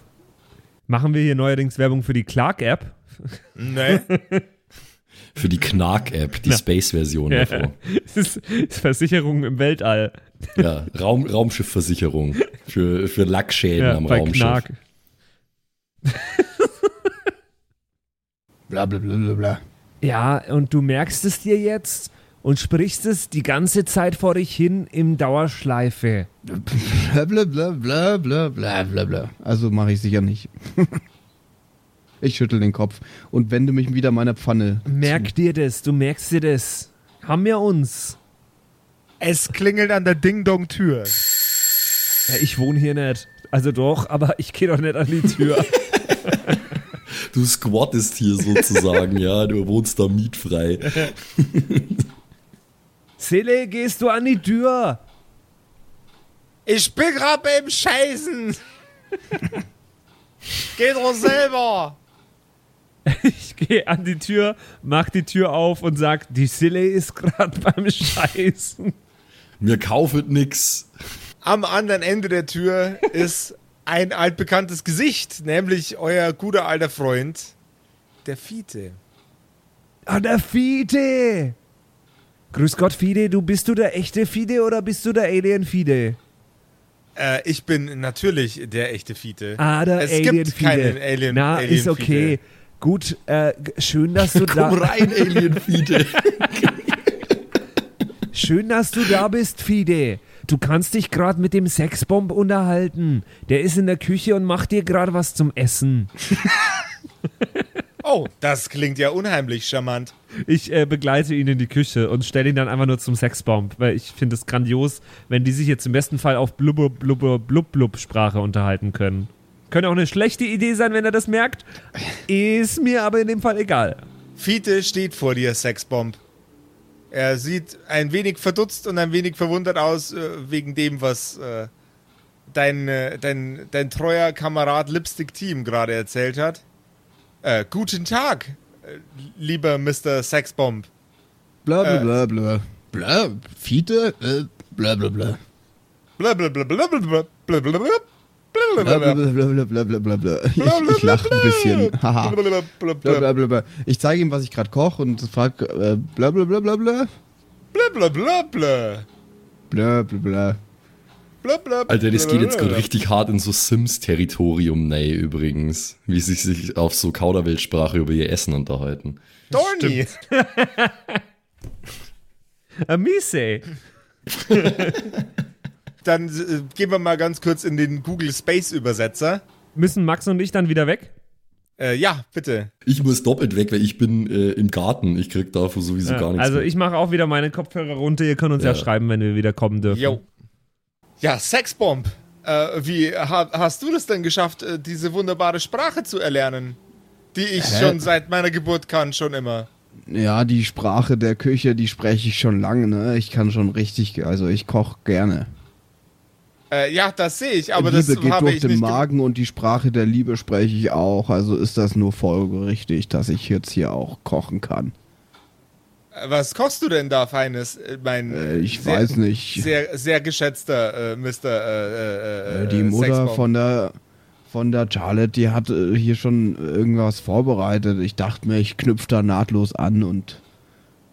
machen wir hier neuerdings Werbung für die Clark-App.
Ne?
Für die Knark-App, die Space-Version davon.
Es ist, ist Versicherung im Weltall.
Ja, Raum, Raumschiffversicherung. Für, für Lackschäden am
bei
Raumschiff.
Knark.
Bla bla bla bla bla.
Ja, und du merkst es dir jetzt und sprichst es die ganze Zeit vor dich hin im Dauerschleife.
Bla bla bla bla bla bla bla bla. Also mache ich sicher nicht. ich schüttel den Kopf und wende mich wieder meiner Pfanne.
Merk dir das, du merkst dir das. Haben wir uns.
es klingelt an der Ding-Dong-Tür.
Ja, ich wohne hier nicht. Also doch, aber ich gehe doch nicht an die Tür.
Du squattest hier sozusagen, ja. Du wohnst da mietfrei.
Sele, gehst du an die Tür?
Ich bin gerade beim Scheißen. Geh doch selber.
Ich gehe an die Tür, mach die Tür auf und sag, die Sille ist gerade beim Scheißen.
Mir kaufet nix.
Am anderen Ende der Tür ist ein altbekanntes Gesicht, nämlich euer guter alter Freund, der Fiete.
Ah, der Fide. Grüß Gott, Fide, du bist du der echte Fide oder bist du der Alien Fide?
Äh, ich bin natürlich der echte Fiete.
Ah, der
es
Alien
gibt keinen
Fide.
Alien
Na,
Alien
ist okay.
Fiete.
Gut, äh, schön, dass du da
Komm rein, Alien-Fiete.
Schön, dass du da bist, Fide. Du kannst dich gerade mit dem Sexbomb unterhalten. Der ist in der Küche und macht dir gerade was zum Essen.
Oh, das klingt ja unheimlich charmant.
Ich äh, begleite ihn in die Küche und stelle ihn dann einfach nur zum Sexbomb, weil ich finde es grandios, wenn die sich jetzt im besten Fall auf blubber blubber blub blub Sprache unterhalten können. Könnte auch eine schlechte Idee sein, wenn er das merkt. Ist mir aber in dem Fall egal.
Fiete steht vor dir, Sexbomb. Er sieht ein wenig verdutzt und ein wenig verwundert aus äh, wegen dem, was äh, dein, äh, dein, dein treuer Kamerad Lipstick Team gerade erzählt hat. Äh, guten Tag, lieber Mr. Sexbomb.
Bla
Äh.
bla bla bla. Bla, Fiete? Äh, bla bla bla.
Blablabla.
Bla bla bla bla bla bla bla bla bla. Ich, ich lache ein bisschen. Haha. Bla bla bla bla. Ich zeige ihm, was ich gerade koche und frage äh, bla bla bla bla bla.
Blablabla.
Bla.
Blablabla.
Alter, das geht jetzt gerade richtig hart in so Sims-Territorium, nee, übrigens. Wie sie sich auf so Kauderweltsprache über ihr Essen unterhalten.
Dorny.
Amise.
Dann äh, gehen wir mal ganz kurz in den Google Space Übersetzer.
Müssen Max und ich dann wieder weg?
Äh, ja, bitte.
Ich muss doppelt weg, weil ich bin äh, im Garten. Ich krieg davon sowieso gar nichts
also
mit.
ich mache auch wieder meine Kopfhörer runter. Ihr könnt uns ja,
Ja.
schreiben, wenn wir wieder kommen dürfen.
Jo. Ja, Sexbomb. Äh, wie ha, hast du das denn geschafft, äh, diese wunderbare Sprache zu erlernen? Die ich
Hä?
schon seit meiner Geburt kann, schon immer.
Ja, die Sprache der Küche, die spreche ich schon lange, ne? Ich kann schon richtig, also ich koche gerne.
Äh, ja, das sehe ich, aber das
Liebe geht
habe
durch
ich
den
nicht. ge-
Magen und die Sprache der Liebe spreche ich auch. Also ist das nur folgerichtig, dass ich jetzt hier auch kochen kann.
Was kochst du denn da, Feines? Äh, Mein
Äh, ich
sehr,
weiß nicht.
Sehr, sehr geschätzter äh, Mr. Äh, äh,
Äh, die Mutter
Sexbomb.
von der von der Charlotte, die hat hier schon irgendwas vorbereitet. Ich dachte mir, ich knüpfe da nahtlos an und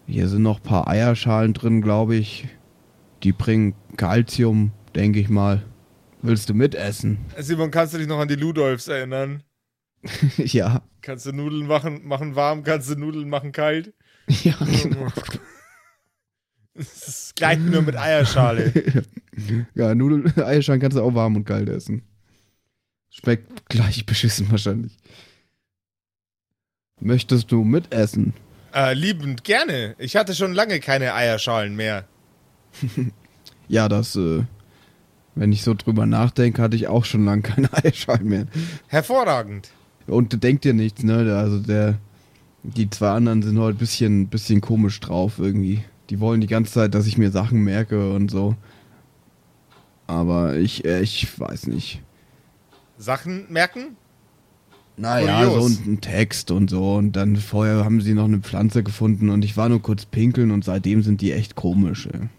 hier sind noch ein paar Eierschalen drin, glaube ich. Die bringen Kalzium, denke ich mal. Willst du mitessen?
Simon, kannst du dich noch an die Ludolfs erinnern?
ja.
Kannst du Nudeln machen, machen warm, kannst du Nudeln machen kalt?
Ja, genau.
Das ist gleich nur mit Eierschale.
ja, Nudeln, Eierschalen kannst du auch warm und kalt essen. Schmeckt gleich beschissen wahrscheinlich. Möchtest du mitessen?
äh, liebend gerne. Ich hatte schon lange keine Eierschalen mehr.
Ja, das, äh, wenn ich so drüber nachdenke, hatte ich auch schon lange keine Eierschalen mehr.
Hervorragend.
Und denkt dir nichts, ne? Also der, die zwei anderen sind heute ein bisschen, bisschen komisch drauf irgendwie. Die wollen die ganze Zeit, dass ich mir Sachen merke und so. Aber ich, äh, ich weiß nicht.
Sachen merken?
Naja, so
Kurios.
ein, ein Text und so. Und dann vorher haben sie noch eine Pflanze gefunden und ich war nur kurz pinkeln und seitdem sind die echt komisch, ey.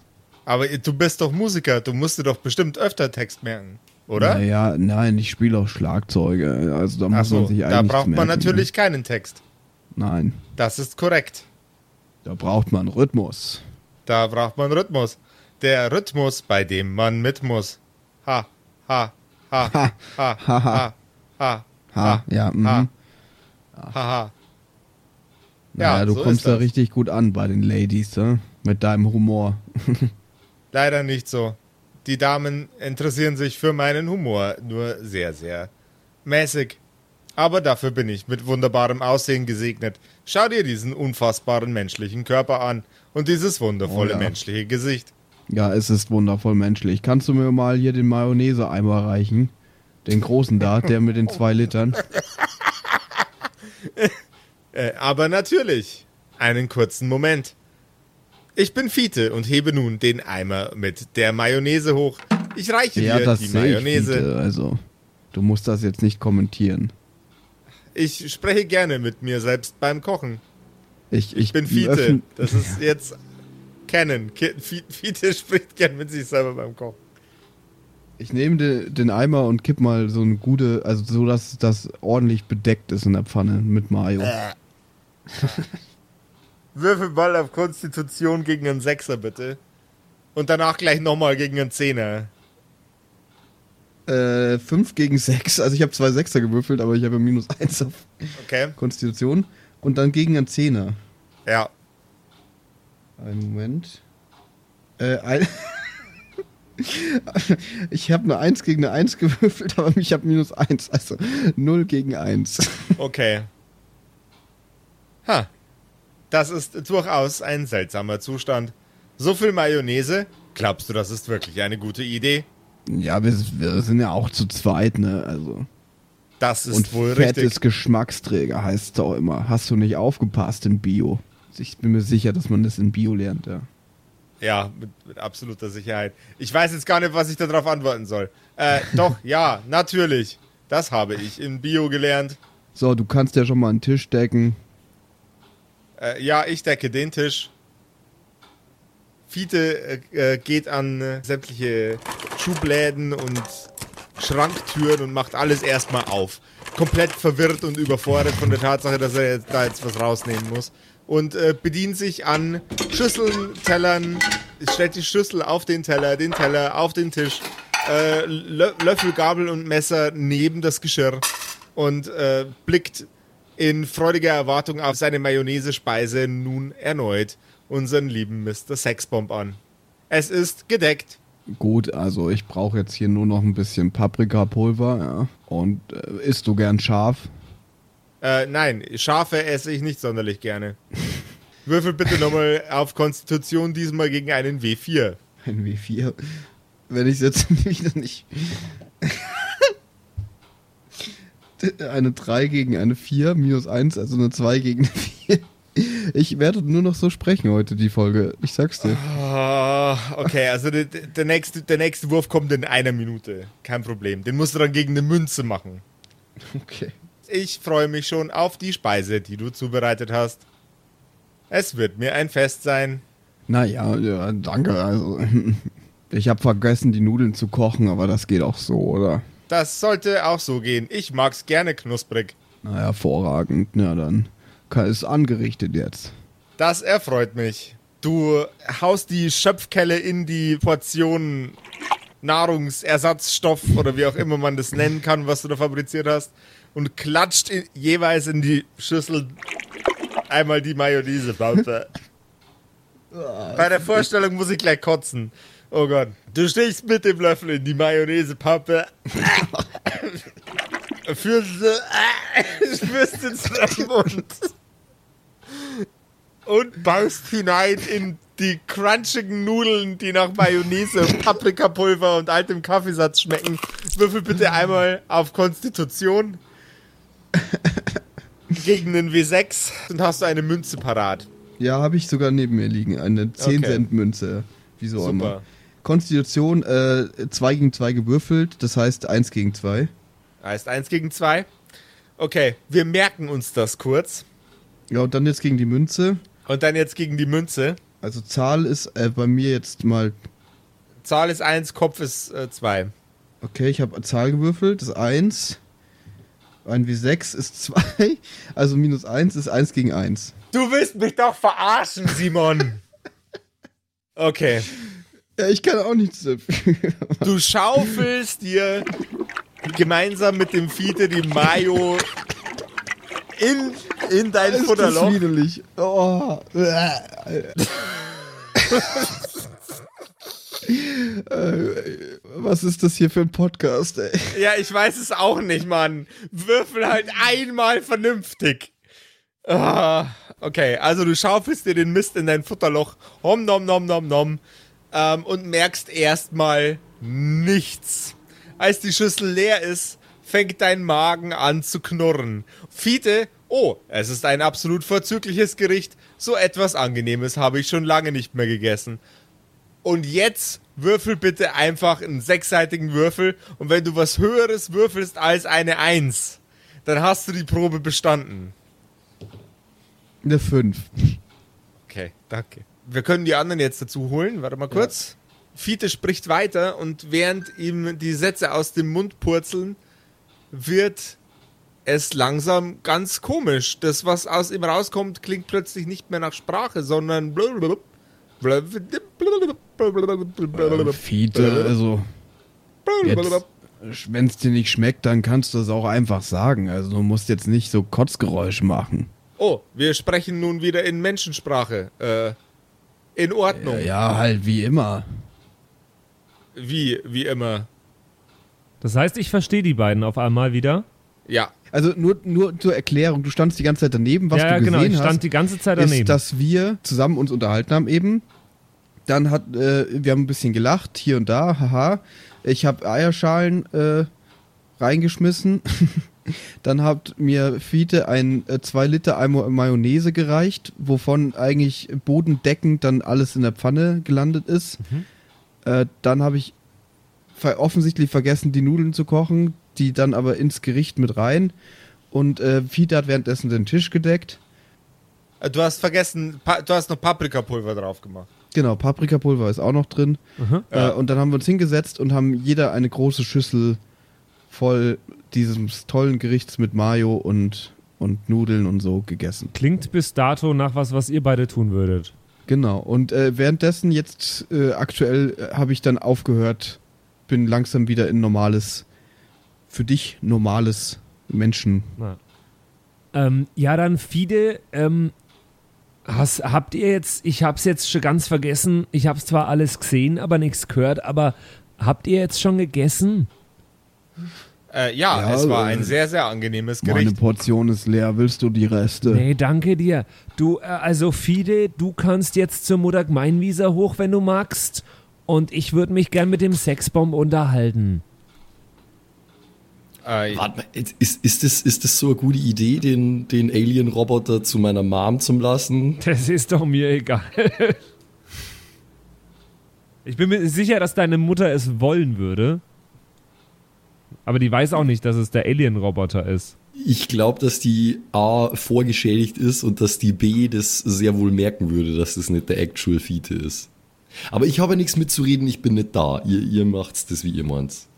Aber du bist doch Musiker, du musst dir doch bestimmt öfter Text merken, oder?
Naja, nein, ich spiele auch Schlagzeuge. Also da muss
Achso,
man sich eigentlich
da braucht man
merken,
natürlich keinen Text.
Ne? Nein,
Das ist korrekt.
da braucht man Rhythmus.
Da braucht man Rhythmus. Der Rhythmus, bei dem man mit muss. Ha, ha, ha, ha, ha, ha, ha, ha,
Ha, ja, mhm.
ha, ha, ha.
Naja,
Ja,
du
so
kommst da
das.
richtig gut an bei den Ladies, ne? Mit deinem Humor.
Leider nicht so. Die Damen interessieren sich für meinen Humor nur sehr, sehr mäßig. Aber dafür bin ich mit wunderbarem Aussehen gesegnet. Schau dir diesen unfassbaren menschlichen Körper an und dieses wundervolle
Oh ja.
menschliche Gesicht.
Ja, es ist wundervoll menschlich. Kannst du mir mal hier den Mayonnaise-Eimer reichen? Den großen da, der mit den zwei Litern.
Äh, aber natürlich. Einen kurzen Moment. Ich bin Fiete und hebe nun den Eimer mit der Mayonnaise hoch. Ich reiche
Ja,
dir
das
die
sehe ich,
Mayonnaise.
Fiete. Also, du musst das jetzt nicht kommentieren.
Ich spreche gerne mit mir selbst beim Kochen.
Ich, ich,
bin Fiete. Das ist jetzt Canon. Fiete spricht gern mit sich selber beim Kochen.
Ich nehme de, den Eimer und kipp mal so eine gute, also so, dass das ordentlich bedeckt ist in der Pfanne mit Mayo.
Würfel mal auf Konstitution gegen einen Sechser, bitte. Und danach gleich nochmal gegen einen Zehner.
Äh, 5 gegen 6. Also ich habe zwei Sechser gewürfelt, aber ich habe minus 1 auf
Okay?
Konstitution. Und dann gegen einen Zehner.
Ja.
Einen Moment. Äh, ein ich habe eine 1 gegen eine 1 gewürfelt, aber ich habe minus 1. Also 0 gegen 1.
Okay. Ha. Das ist durchaus ein seltsamer Zustand. So viel Mayonnaise? Glaubst du, das ist wirklich eine gute Idee?
Ja, wir, wir sind ja auch zu zweit, ne? Also.
Das ist
Und
wohl
Fett
richtig.
Geschmacksträger, heißt es doch immer. Hast du nicht aufgepasst in Bio? Ich bin mir sicher, dass man das in Bio lernt, ja.
Ja, mit, mit absoluter Sicherheit. Ich weiß jetzt gar nicht, was ich darauf antworten soll. Äh, doch, ja, natürlich. Das habe ich in Bio gelernt.
So, du kannst ja schon mal einen Tisch decken.
Äh, ja, ich decke den Tisch. Fiete äh, äh, geht an äh, sämtliche Schubläden und Schranktüren und macht alles erstmal auf. Komplett verwirrt und überfordert von der Tatsache, dass er jetzt, da jetzt was rausnehmen muss. Und äh, bedient sich an Schüsseln, Tellern, stellt die Schüssel auf den Teller, den Teller auf den Tisch, äh, Lö Löffel, Gabel und Messer neben das Geschirr und äh, blickt in freudiger Erwartung auf seine Mayonnaise-Speise nun erneut unseren lieben Mr. Sexbomb an. Es ist gedeckt.
Gut, also ich brauche jetzt hier nur noch ein bisschen Paprikapulver, ja. Und äh, isst du gern scharf?
Äh, nein, Schafe esse ich nicht sonderlich gerne. Würfel bitte nochmal auf Konstitution, diesmal gegen einen W4.
Ein W4. Wenn ich jetzt wieder nicht. eine 3 gegen eine 4, minus 1, also eine 2 gegen eine 4. Ich werde nur noch so sprechen heute, die Folge. Ich sag's dir.
Ah, okay, also der, der, nächste, der nächste Wurf kommt in einer Minute. Kein Problem. Den musst du dann gegen eine Münze machen.
Okay.
Ich freue mich schon auf die Speise, die du zubereitet hast. Es wird mir ein Fest sein.
Naja, ja, danke. Also, ich habe vergessen, die Nudeln zu kochen, aber das geht auch so, oder?
Das sollte auch so gehen. Ich mag's gerne knusprig.
Na, hervorragend. Ja, dann ist angerichtet jetzt.
Das erfreut mich. Du haust die Schöpfkelle in die Portion Nahrungsersatzstoff oder wie auch immer man das nennen kann, was du da fabriziert hast, und klatscht in, jeweils in die Schüssel einmal die Mayonnaise. Bei der Vorstellung muss ich gleich kotzen. Oh Gott. Du stichst mit dem Löffel in die Mayonnaise-Pappe. Führst du, spürst ins Mund. Und baust hinein in die crunchigen Nudeln, die nach Mayonnaise, Paprikapulver und altem Kaffeesatz schmecken. Würfel bitte einmal auf Konstitution gegen den W6 und hast du eine Münze parat.
Ja, habe ich sogar neben mir liegen. Eine 10-Cent-Münze. Wieso
Super.
immer. Konstitution 2 gegen 2 gewürfelt, das heißt 1 gegen 2.
Heißt 1 gegen 2. Okay, wir merken uns das kurz.
Ja, und dann jetzt gegen die Münze.
Und dann jetzt gegen die Münze.
Also Zahl ist äh, bei mir jetzt mal.
Zahl ist 1, Kopf ist 2.
Okay, ich habe Zahl gewürfelt, das ist 1. Ein W6 ist 2. Also minus 1 ist 1 gegen 1.
Du willst mich doch verarschen, Simon. Okay.
Ja, ich kann auch nichts dafür.
Du schaufelst dir gemeinsam mit dem Fiete die Mayo in, in dein
ist das
Futterloch.
widerlich. Oh. Äh, Was ist das hier für ein Podcast, ey?
Ja, ich weiß es auch nicht, Mann. Würfel halt einmal vernünftig. Ah, okay, also du schaufelst dir den Mist in dein Futterloch, hom nom nom nom nom, ähm, und merkst erstmal nichts. Als die Schüssel leer ist, fängt dein Magen an zu knurren. Fiete, oh, es ist ein absolut vorzügliches Gericht. So etwas Angenehmes habe ich schon lange nicht mehr gegessen. Und jetzt würfel bitte einfach einen sechsseitigen Würfel. Und wenn du was Höheres würfelst als eine Eins, dann hast du die Probe bestanden.
Eine 5.
Okay, danke. Wir können die anderen jetzt dazu holen. Warte mal kurz. Fiete spricht weiter und während ihm die Sätze aus dem Mund purzeln, wird es langsam ganz komisch. Das, was aus ihm rauskommt, klingt plötzlich nicht mehr nach Sprache, sondern
Fiete, also. Wenn es dir nicht schmeckt, dann kannst du es auch einfach sagen. Also du musst jetzt nicht so Kotzgeräusche machen.
Oh, wir sprechen nun wieder in Menschensprache. Äh, in Ordnung.
Ja, ja, halt wie immer.
Wie, wie immer.
Das heißt, ich verstehe die beiden auf einmal wieder.
Ja.
Also nur, nur zur Erklärung, du standst die ganze Zeit daneben, was
ja, ja,
du
genau,
gesehen
ich stand
hast,
die ganze Zeit daneben.
ist, dass wir zusammen uns unterhalten haben eben. Dann hat, äh, wir haben ein bisschen gelacht, hier und da, haha. Ich habe Eierschalen äh, reingeschmissen. Dann hat mir Fiete ein 2 Liter Eimer Mayonnaise gereicht, wovon eigentlich bodendeckend dann alles in der Pfanne gelandet ist. Äh, dann habe ich ver offensichtlich vergessen, die Nudeln zu kochen, die dann aber ins Gericht mit rein. Und äh, Fiete hat währenddessen den Tisch gedeckt.
Äh, Du hast vergessen, du hast noch Paprikapulver drauf gemacht.
Genau, Paprikapulver ist auch noch drin.
Mhm.
Äh, und dann haben wir uns hingesetzt und haben jeder eine große Schüssel voll dieses tollen Gerichts mit Mayo und, und Nudeln und so gegessen.
Klingt bis dato nach was, was ihr beide tun würdet.
Genau. Und äh, währenddessen jetzt äh, aktuell äh, habe ich dann aufgehört, bin langsam wieder in normales, für dich normales Menschen.
Na. Ähm, ja, dann Fide, ähm, has, habt ihr jetzt, ich hab's jetzt schon ganz vergessen, ich hab's zwar alles gesehen, aber nichts gehört, aber habt ihr jetzt schon gegessen?
Äh, ja,
Ja,
es war
äh,
ein sehr, sehr angenehmes
Meine
Gericht.
Portion ist leer, willst du die Reste?
Nee, danke dir. Du, äh, also Fide, du kannst jetzt zur Mutter Gmeinwieser hoch, wenn du magst. Und ich würde mich gern mit dem Sexbomb unterhalten.
Äh,
Warte mal, ist, ist, das, ist das so eine gute Idee, den, den Alien-Roboter zu meiner Mom zu lassen?
Das ist doch mir egal. Ich bin mir sicher, dass deine Mutter es wollen würde. Aber die weiß auch nicht, dass es der Alien-Roboter ist.
Ich glaube, dass die A vorgeschädigt ist und dass die B das sehr wohl merken würde, dass das nicht der Actual Fiete ist. Aber ich habe nichts mitzureden, ich bin nicht da. Ihr, ihr macht's das, wie ihr meint's.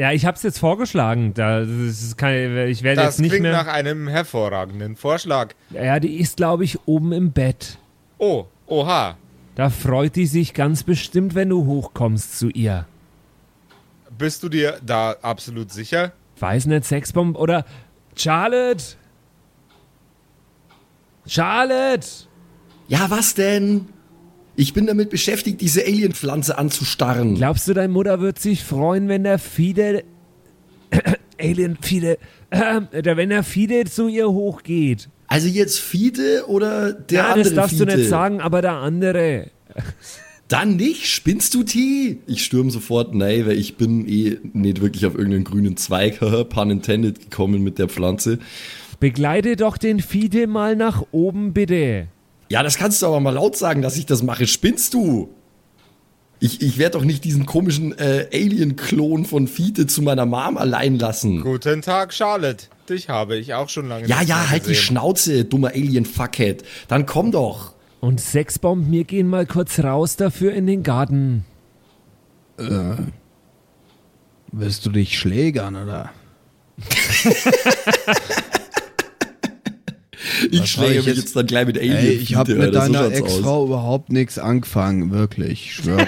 Ja, ich hab's jetzt vorgeschlagen. Da, das ist kein, ich werde
das
jetzt nicht
klingt
mehr.
nach einem hervorragenden Vorschlag.
Ja, die ist, glaube ich, oben im Bett.
Oh, oha.
Da freut die sich ganz bestimmt, wenn du hochkommst zu ihr.
Bist du dir da absolut sicher?
Weiß nicht, Sexbomb oder Charlotte? Charlotte!
Ja, was denn? Ich bin damit beschäftigt, diese Alien-Pflanze anzustarren.
Glaubst du, deine Mutter wird sich freuen, wenn der Fide. Alien Fide. Äh, wenn der Fide zu ihr hochgeht?
Also jetzt Fiete oder der
ja,
andere
das darfst
Fiete?
du nicht sagen, aber der andere.
Dann nicht? Spinnst du Tee? Ich stürm sofort nein, weil ich bin eh nicht wirklich auf irgendeinen grünen Zweig, pun intended, gekommen mit der Pflanze.
Begleite doch den Fide mal nach oben, bitte.
Ja, das kannst du aber mal laut sagen, dass ich das mache. Spinnst du? Ich, ich werde doch nicht diesen komischen äh, Alien-Klon von Fiete zu meiner Mom allein lassen.
Guten Tag, Charlotte. Dich habe ich auch schon lange
Ja,
nicht
ja, halt die
gesehen.
Schnauze, dummer Alien-Fuckhead. Dann komm doch.
Und Sexbomb, wir gehen mal kurz raus dafür in den Garten.
Willst du dich schlägern, oder?
Ich
Was
schläge
ich
mich
jetzt-
jetzt dann gleich mit Alien.
Ey, ich habe mit
so
deiner
aus.
Ex-Frau überhaupt nichts angefangen, wirklich, ich schwöre.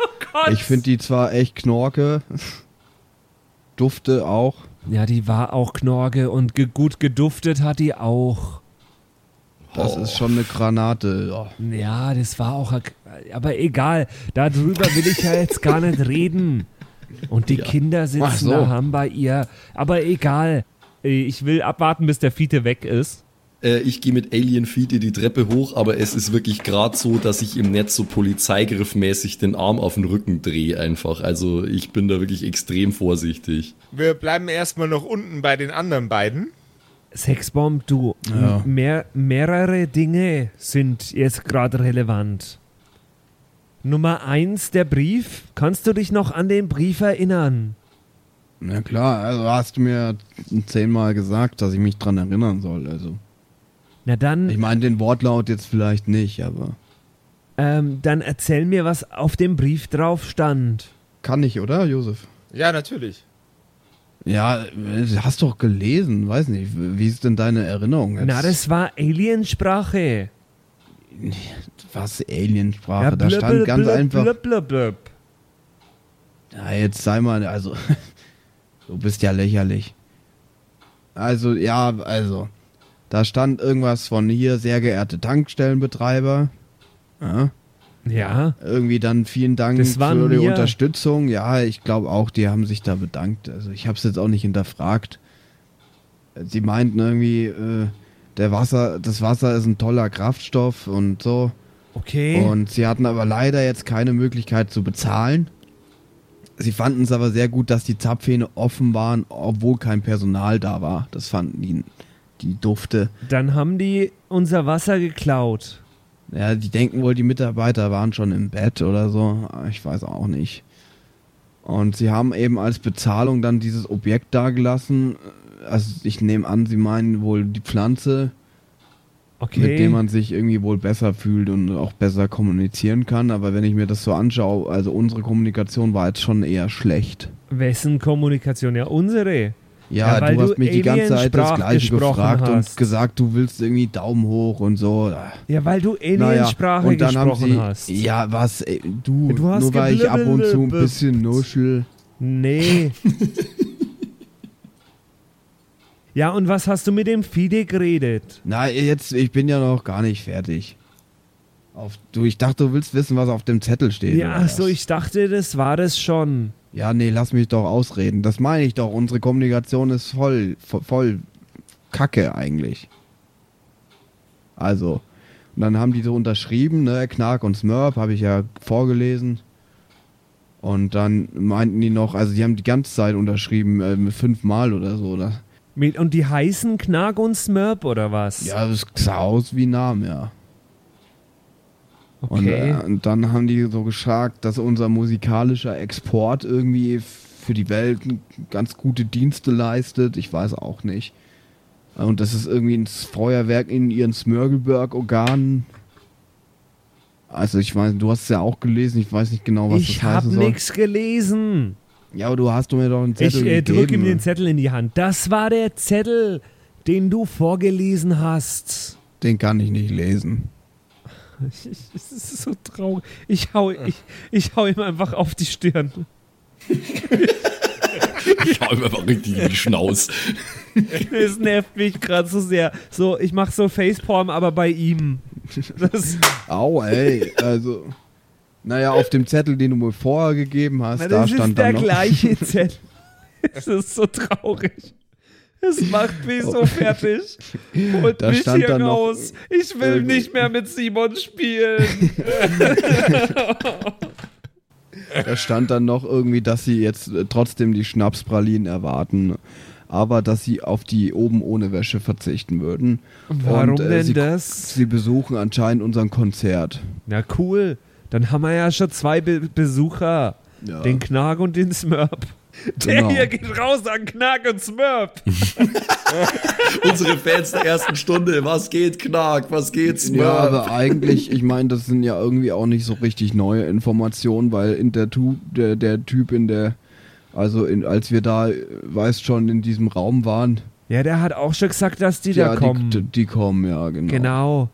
ich finde die zwar echt knorke, dufte auch.
Ja, die war auch Knorke und ge gut geduftet hat die auch.
Das ist schon eine Granate. Oh.
Ja, das war auch. Aber egal, darüber will ich ja jetzt gar nicht reden. Und die Kinder sitzen
so.
daheim bei ihr. Aber egal. Ich will abwarten, bis der Fiete weg ist.
Äh, ich gehe mit Alien Fiete die Treppe hoch, aber es ist wirklich gerade so, dass ich im Netz so polizeigriffmäßig den Arm auf den Rücken drehe einfach. Also ich bin da wirklich extrem vorsichtig.
Wir bleiben erstmal noch unten bei den anderen beiden.
Sexbomb, du,
Ja.
mehr, mehrere Dinge sind jetzt gerade relevant. Nummer eins, der Brief. Kannst du dich noch an den Brief erinnern?
Na klar, also hast du mir zehnmal gesagt, dass ich mich dran erinnern soll. Also
Na dann,
ich meine den Wortlaut jetzt vielleicht nicht, aber
ähm, dann erzähl mir, was auf dem Brief drauf stand.
kann ich, oder, Josef?
Ja, natürlich.
Ja, hast doch gelesen, weiß nicht. Wie ist denn deine Erinnerung? Jetzt?
Na, das war Aliensprache.
was Aliensprache?
Ja,
da
blub,
stand
blub,
ganz
blub,
einfach.
blub, blub, blub.
Ja, jetzt sei mal, also, du bist ja lächerlich. Also, ja, also, da stand irgendwas von hier, sehr geehrte Tankstellenbetreiber. Ja,
Ja,
irgendwie dann vielen Dank für die. Unterstützung. Ja, ich glaube auch, die haben sich da bedankt. Also, ich habe es jetzt auch nicht hinterfragt. Sie meinten irgendwie, äh, der Wasser, das Wasser ist ein toller Kraftstoff und so.
okay.
Und sie hatten aber leider jetzt keine Möglichkeit zu bezahlen. Sie fanden es aber sehr gut, dass die Zapfhähne offen waren, obwohl kein Personal da war. Das fanden die, die Dufte.
dann haben die unser Wasser geklaut.
Ja, die denken wohl, die Mitarbeiter waren schon im Bett oder so. Ich weiß auch nicht. Und sie haben eben als Bezahlung dann dieses Objekt dagelassen. Also ich nehme an, sie meinen wohl die Pflanze,
Okay.
mit dem man sich irgendwie wohl besser fühlt und auch besser kommunizieren kann. Aber wenn ich mir das so anschaue, also unsere Kommunikation war jetzt schon eher schlecht.
Wessen Kommunikation? Ja, unsere.
Ja,
Ja,
du hast mich die ganze Zeit das gleiche gefragt und
hast.
gesagt, du willst irgendwie Daumen hoch und so.
Ja, weil du
Naja,
Aliensprache
und haben
gesprochen
sie,
hast.
Ja, was, ey, du,
Du hast
nur weil ich ab und zu ein bisschen nuschel.
Nee. ja, und was hast du mit dem Fide geredet?
Na, jetzt, ich bin ja noch gar nicht fertig. Auf, du, ich dachte, du willst wissen, was auf dem Zettel steht.
Ja, ach so, ich dachte, das war das schon.
Ja, nee, lass mich doch ausreden. Das meine ich doch. Unsere Kommunikation ist voll, voll, voll Kacke eigentlich. Also, und dann haben die so unterschrieben, ne, Knark und Smurf, habe ich ja vorgelesen. Und dann meinten die noch, also die haben die ganze Zeit unterschrieben, äh, fünfmal oder so, oder?
Und die heißen Knark und Smurp oder was?
Ja, das sah aus wie Namen, ja. Und,
Okay.
äh, und dann haben die so gesagt, dass unser musikalischer Export irgendwie für die Welt ganz gute Dienste leistet. Ich weiß auch nicht. Und das ist irgendwie ein Feuerwerk in ihren Smörgelberg-Organen. Also ich weiß, du hast es ja auch gelesen, ich weiß nicht genau, was
ich
das
hab
heißen soll.
nix gelesen.
Ja, aber du hast mir doch einen Zettel
Ich äh,
gegeben.
drück ihm den Zettel in die Hand. Das war der Zettel, den du vorgelesen hast.
Den kann ich nicht lesen.
Es ist so traurig. Ich hau, ich, ich hau ihm einfach auf die Stirn.
Ich hau ihm einfach richtig in die Schnauz.
Es nervt mich gerade so sehr. So, ich mach so Facepalm, aber bei ihm. Das,
Au, ey, also. Naja, auf dem Zettel, den du mir vorher gegeben hast,
na,
da
das
stand
ist der
dann noch.
gleiche Zettel. Es ist so traurig. Es macht mich so fertig. Holt
Da
mich hier raus. Ich will
irgendwie-
nicht mehr mit Simon spielen.
Da stand dann noch irgendwie, dass sie jetzt äh, trotzdem die Schnapspralinen erwarten, aber dass sie auf die oben ohne Wäsche verzichten würden.
Warum
Und, äh,
denn
sie,
das?
Sie besuchen anscheinend unseren Konzert.
Na cool. Dann haben wir ja schon zwei Be Besucher.
Ja.
Den Knark und den Smurp. Der
Genau.
hier geht raus an Knark und Smurp.
Unsere Fans der ersten Stunde. Was geht, Knark? Was geht, Smurf?
Ja, aber eigentlich, ich meine, das sind ja irgendwie auch nicht so richtig neue Informationen, weil in der, tu der, der Typ in der, also in, als wir da, weißt schon, in diesem Raum waren,
Ja, der hat auch schon gesagt, dass die
ja,
da kommen.
Die, die kommen, ja, genau.
Genau.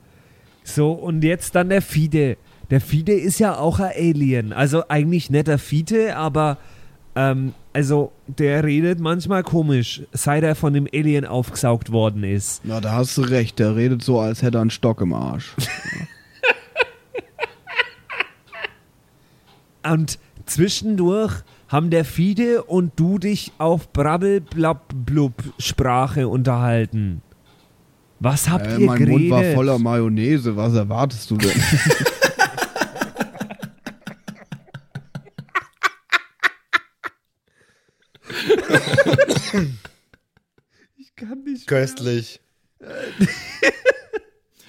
So, und jetzt dann der Fide. Der Fide ist ja auch ein Alien. Also eigentlich nicht der Fide, aber ähm, also der redet manchmal komisch, seit er von dem Alien aufgesaugt worden ist.
Na, da hast du recht, der redet so, als hätte er einen Stock im Arsch.
Und zwischendurch haben der Fide und du dich auf Brabbel-Blab-Blub-Sprache unterhalten. Was habt
Äh,
ihr
mein
geredet?
Mund war voller Mayonnaise, was erwartest du denn?
ich kann nicht
Köstlich.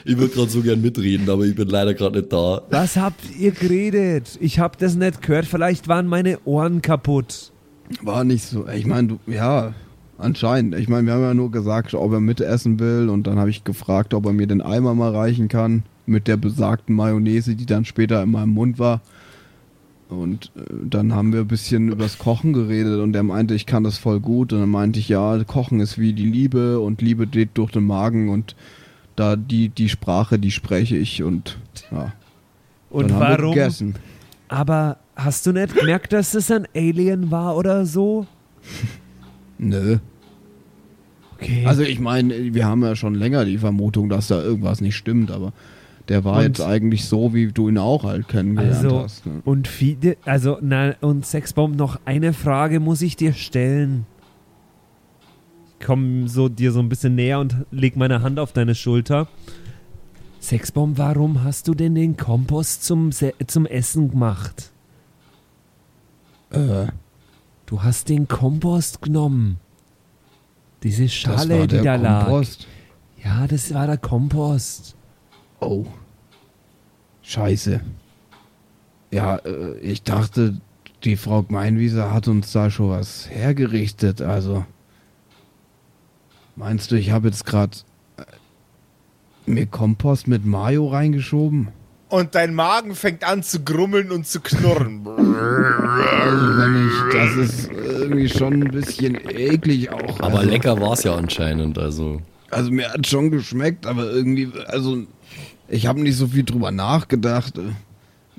Ich würde gerade so gern mitreden, aber ich bin leider gerade nicht da.
Was habt ihr geredet? Ich hab das nicht gehört. Vielleicht waren meine Ohren kaputt.
War nicht so. Ich meine, du, ja, anscheinend. Ich meine, wir haben ja nur gesagt, ob er mitessen will und dann habe ich gefragt, ob er mir den Eimer mal reichen kann mit der besagten Mayonnaise, die dann später in meinem Mund war. Und äh, dann haben wir ein bisschen übers Kochen geredet und er meinte, ich kann das voll gut. Und dann meinte ich, ja, Kochen ist wie die Liebe und Liebe geht durch den Magen und da die, die Sprache, die spreche ich und ja.
Und
dann haben wir
warum?
gegessen.
Aber hast du nicht gemerkt, dass es ein Alien war oder so?
Nö.
Okay.
Also ich meine, wir haben ja schon länger die Vermutung, dass da irgendwas nicht stimmt, aber der war
Und-
jetzt eigentlich so, wie du ihn auch halt kennengelernt
Also,
hast. Ne?
und Fide, also, na, und Sexbomb, noch eine Frage muss ich dir stellen. Ich komm so dir so ein bisschen näher und leg meine Hand auf deine Schulter. Sexbomb, warum hast du denn den Kompost zum, Se zum Essen gemacht?
Äh,
Du hast den Kompost genommen. Diese
das
Schale,
war
die da lag.
Kompost.
Ja, das war der Kompost.
Oh. Scheiße. Ja, äh, ich dachte, die Frau Gmeinwieser hat uns da schon was hergerichtet. Also, meinst du, ich habe jetzt gerade mir Kompost mit Mayo reingeschoben?
Und dein Magen fängt an zu grummeln und zu knurren.
Das ist irgendwie schon ein bisschen eklig auch.
Aber
also,
lecker war es ja anscheinend, also.
Also mir hat schon geschmeckt, aber irgendwie, also ich habe nicht so viel drüber nachgedacht.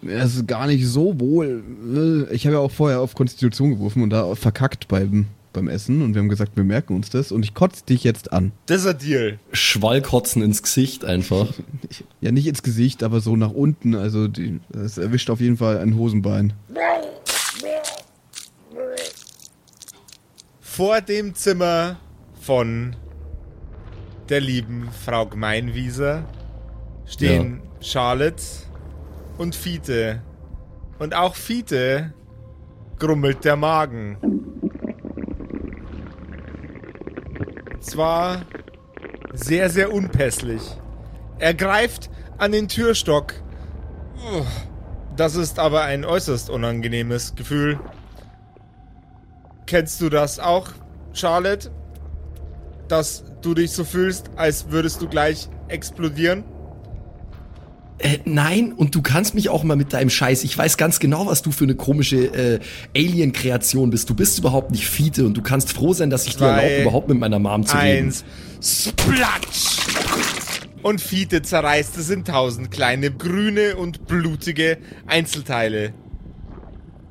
Mir ist gar nicht so wohl. Ich habe ja auch vorher auf Konstitution geworfen und da verkackt beim, beim Essen und wir haben gesagt, wir merken uns das und ich kotze dich jetzt an.
Das ist ein Deal.
Schwallkotzen ins Gesicht einfach.
Ja, nicht ins Gesicht, aber so nach unten. Also die, das erwischt auf jeden Fall ein Hosenbein.
Vor dem Zimmer von der lieben Frau Gmeinwieser stehen Charlotte und Fiete. Und auch Fiete grummelt der Magen. Zwar sehr, sehr unpässlich. Er greift an den Türstock. Uff, Das ist aber ein äußerst unangenehmes Gefühl. Kennst du das auch, Charlotte? Dass du dich so fühlst, als würdest du gleich explodieren?
Äh, nein, und du kannst mich auch mal mit deinem Scheiß. Ich weiß ganz genau, was du für eine komische äh, Alien-Kreation bist. Du bist überhaupt nicht Fiete und du kannst froh sein, dass ich dir
Drei,
erlaube, überhaupt mit meiner Mom zu reden.
Eins. Splatsch! Und Fiete zerreißt es in tausend kleine grüne und blutige Einzelteile.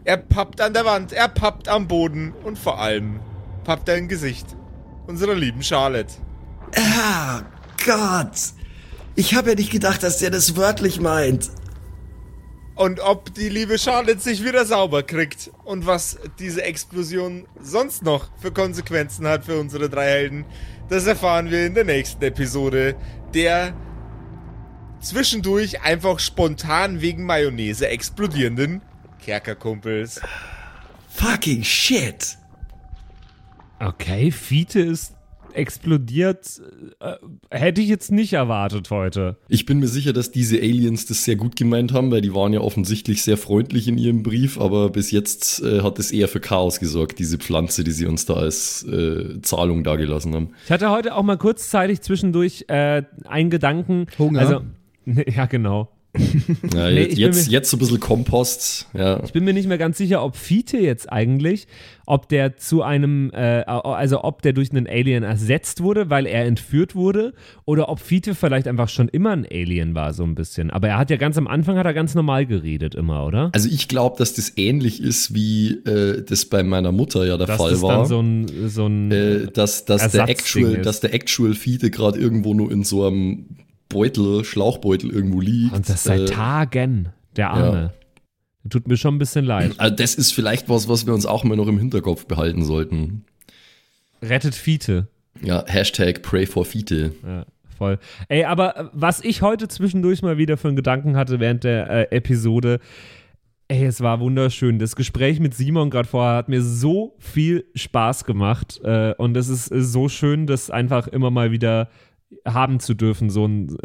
Er pappt an der Wand, er pappt am Boden und vor allem pappt er im Gesicht unserer lieben Charlotte.
Ah, Gott. Ich habe ja nicht gedacht, dass der das wörtlich meint.
Und ob die liebe Charlotte sich wieder sauber kriegt und was diese Explosion sonst noch für Konsequenzen hat für unsere drei Helden, das erfahren wir in der nächsten Episode, der zwischendurch einfach spontan wegen Mayonnaise explodierenden Kerkerkumpels.
Fucking shit.
Okay, Fiete ist explodiert. Äh, hätte ich jetzt nicht erwartet heute.
Ich bin mir sicher, dass diese Aliens das sehr gut gemeint haben, weil die waren ja offensichtlich sehr freundlich in ihrem Brief, aber bis jetzt äh, hat es eher für Chaos gesorgt, diese Pflanze, die sie uns da als äh, Zahlung dagelassen haben.
Ich hatte heute auch mal kurzzeitig zwischendurch äh, einen Gedanken.
Hunger?
Also, ja, genau.
Ja,
Nee,
jetzt,
mir-
jetzt so ein bisschen Kompost. Ja.
Ich bin mir nicht mehr ganz sicher, ob Fiete jetzt eigentlich, ob der zu einem, äh, also ob der durch einen Alien ersetzt wurde, weil er entführt wurde, oder ob Fiete vielleicht einfach schon immer ein Alien war, so ein bisschen. Aber er hat ja ganz am Anfang hat er ganz normal geredet immer, oder?
Also ich glaube, dass das ähnlich ist, wie äh, das bei meiner Mutter ja der
Dass
Fall
das
war.
dann so ein, so ein
äh, dass, dass, der actual, dass der actual Fiete gerade irgendwo nur in so einem Beutel, Schlauchbeutel irgendwo liegt.
und das seit
Äh,
Tagen, der Arme. Tut mir schon ein bisschen leid.
also das ist vielleicht was, was wir uns auch mal noch im Hinterkopf behalten sollten.
Rettet Fiete.
Ja, Hashtag Pray for Fiete.
Ja, voll. Ey, aber was ich heute zwischendurch mal wieder für einen Gedanken hatte während der äh, Episode, ey, es war wunderschön. Das Gespräch mit Simon gerade vorher hat mir so viel Spaß gemacht äh, und es ist so schön, das einfach immer mal wieder haben zu dürfen, so ein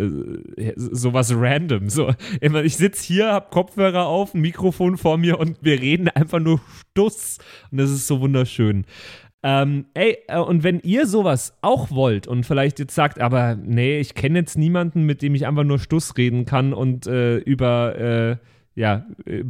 äh, sowas random. So, ich sitze hier, hab Kopfhörer auf, ein Mikrofon vor mir und wir reden einfach nur Stuss. Und das ist so wunderschön. Ähm, ey, äh, und wenn ihr sowas auch wollt und vielleicht jetzt sagt, aber nee, ich kenne jetzt niemanden, mit dem ich einfach nur Stuss reden kann und äh, über äh, ja, äh,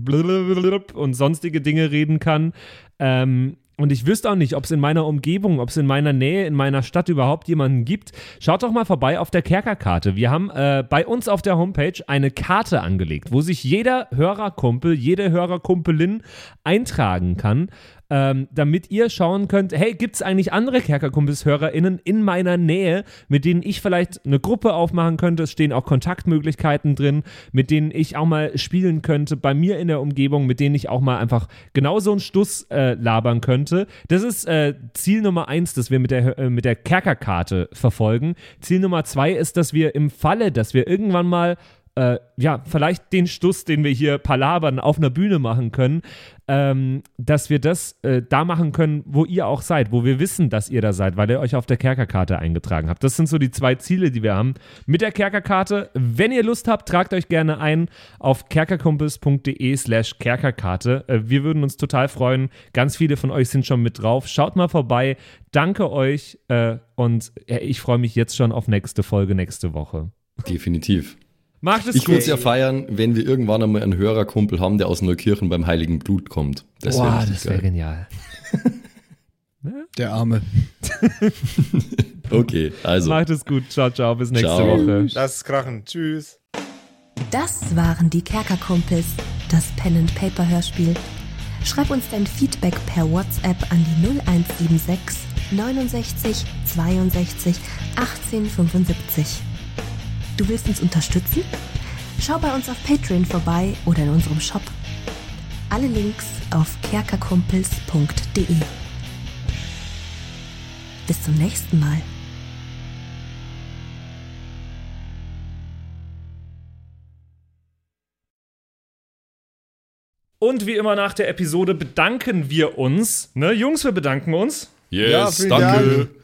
und sonstige Dinge reden kann, ähm, und ich wüsste auch nicht, ob es in meiner Umgebung, ob es in meiner Nähe, in meiner Stadt überhaupt jemanden gibt. Schaut doch mal vorbei auf der Kerkerkarte. Wir haben äh, bei uns auf der Homepage eine Karte angelegt, wo sich jeder Hörerkumpel, jede Hörerkumpelin eintragen kann, ähm, damit ihr schauen könnt, hey, gibt es eigentlich andere Kerkerkumpels-HörerInnen in meiner Nähe, mit denen ich vielleicht eine Gruppe aufmachen könnte? Es stehen auch Kontaktmöglichkeiten drin, mit denen ich auch mal spielen könnte, bei mir in der Umgebung, mit denen ich auch mal einfach genau so einen Stuss äh, labern könnte. Das ist äh, Ziel Nummer eins, das wir mit der, äh, mit der Kerkerkarte verfolgen. Ziel Nummer zwei ist, dass wir im Falle, dass wir irgendwann mal äh, ja, vielleicht den Stuss, den wir hier palabern, auf einer Bühne machen können, ähm, dass wir das äh, da machen können, wo ihr auch seid, wo wir wissen, dass ihr da seid, weil ihr euch auf der Kerkerkarte eingetragen habt. Das sind so die zwei Ziele, die wir haben mit der Kerkerkarte. Wenn ihr Lust habt, tragt euch gerne ein auf kerkerkumpels.de slash Kerkerkarte. Äh, wir würden uns total freuen. Ganz viele von euch sind schon mit drauf. Schaut mal vorbei. Danke euch äh, und äh, ich freue mich jetzt schon auf nächste Folge nächste Woche.
Definitiv.
Macht es
Ich würde es ja feiern, wenn wir irgendwann einmal einen Hörerkumpel haben, der aus Neukirchen beim Heiligen Blut kommt. Das wäre
Boah, das wäre genial.
Der Arme.
Okay, also.
Macht es gut. Ciao, ciao. Bis nächste
Ciao.
Woche.
Lass es krachen. Tschüss.
Das waren die Kerkerkumpels, das Pen and Paper Hörspiel. Schreib uns dein Feedback per WhatsApp an die 0176 69 62 18 75. Du willst uns unterstützen? Schau bei uns auf Patreon vorbei oder in unserem Shop. Alle Links auf kerkerkumpels.de. Bis zum nächsten Mal.
Und wie immer nach der Episode bedanken wir uns. Ne, Jungs, wir bedanken uns.
Ja,
Yes,
vielen
danke.
Dank.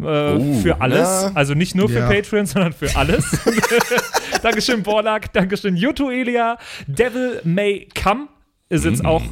Äh, für alles.
ja.
Also nicht nur für
Ja.
Patreon, sondern für alles. Dankeschön, Borlak. Dankeschön, Yuto Elia. Devil May Come ist jetzt auch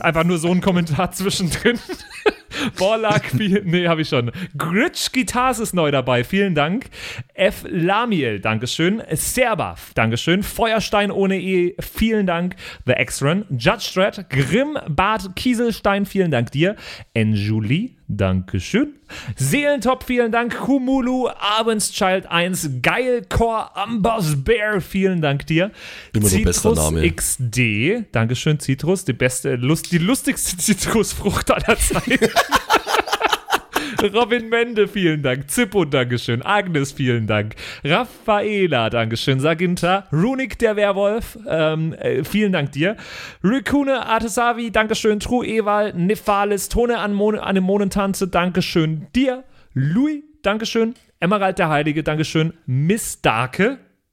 einfach nur so ein Kommentar zwischendrin. Borlak, nee, habe ich schon. Gritsch Guitars ist neu dabei, vielen Dank. F. Lamiel, Dankeschön. Serba, Dankeschön. Feuerstein ohne E, vielen Dank. The X-Run, Judge Dredd, Grimm, Bart Kieselstein, vielen Dank dir. Enjuli, Dankeschön. Seelentop, vielen Dank. Kumulu, Abendschild 1, Geilcore, Ambers Bear, vielen Dank dir.
Immer
Citrus
Name.
XD, Dankeschön, Citrus, die beste, Lust, die lustigste Zitrusfrucht aller Zeiten. Robin Mende, vielen Dank. Zippo, Dankeschön. Agnes, vielen Dank. Raffaela, Dankeschön. Saginta. Runik, der Werwolf, ähm, äh, vielen Dank dir. Rikune, Artesavi, Dankeschön. True Ewal, Nephalis, Tone an, Mon Anemonentanze, Dankeschön dir. Louis, Dankeschön. Emerald der Heilige, Dankeschön. Miss Darke,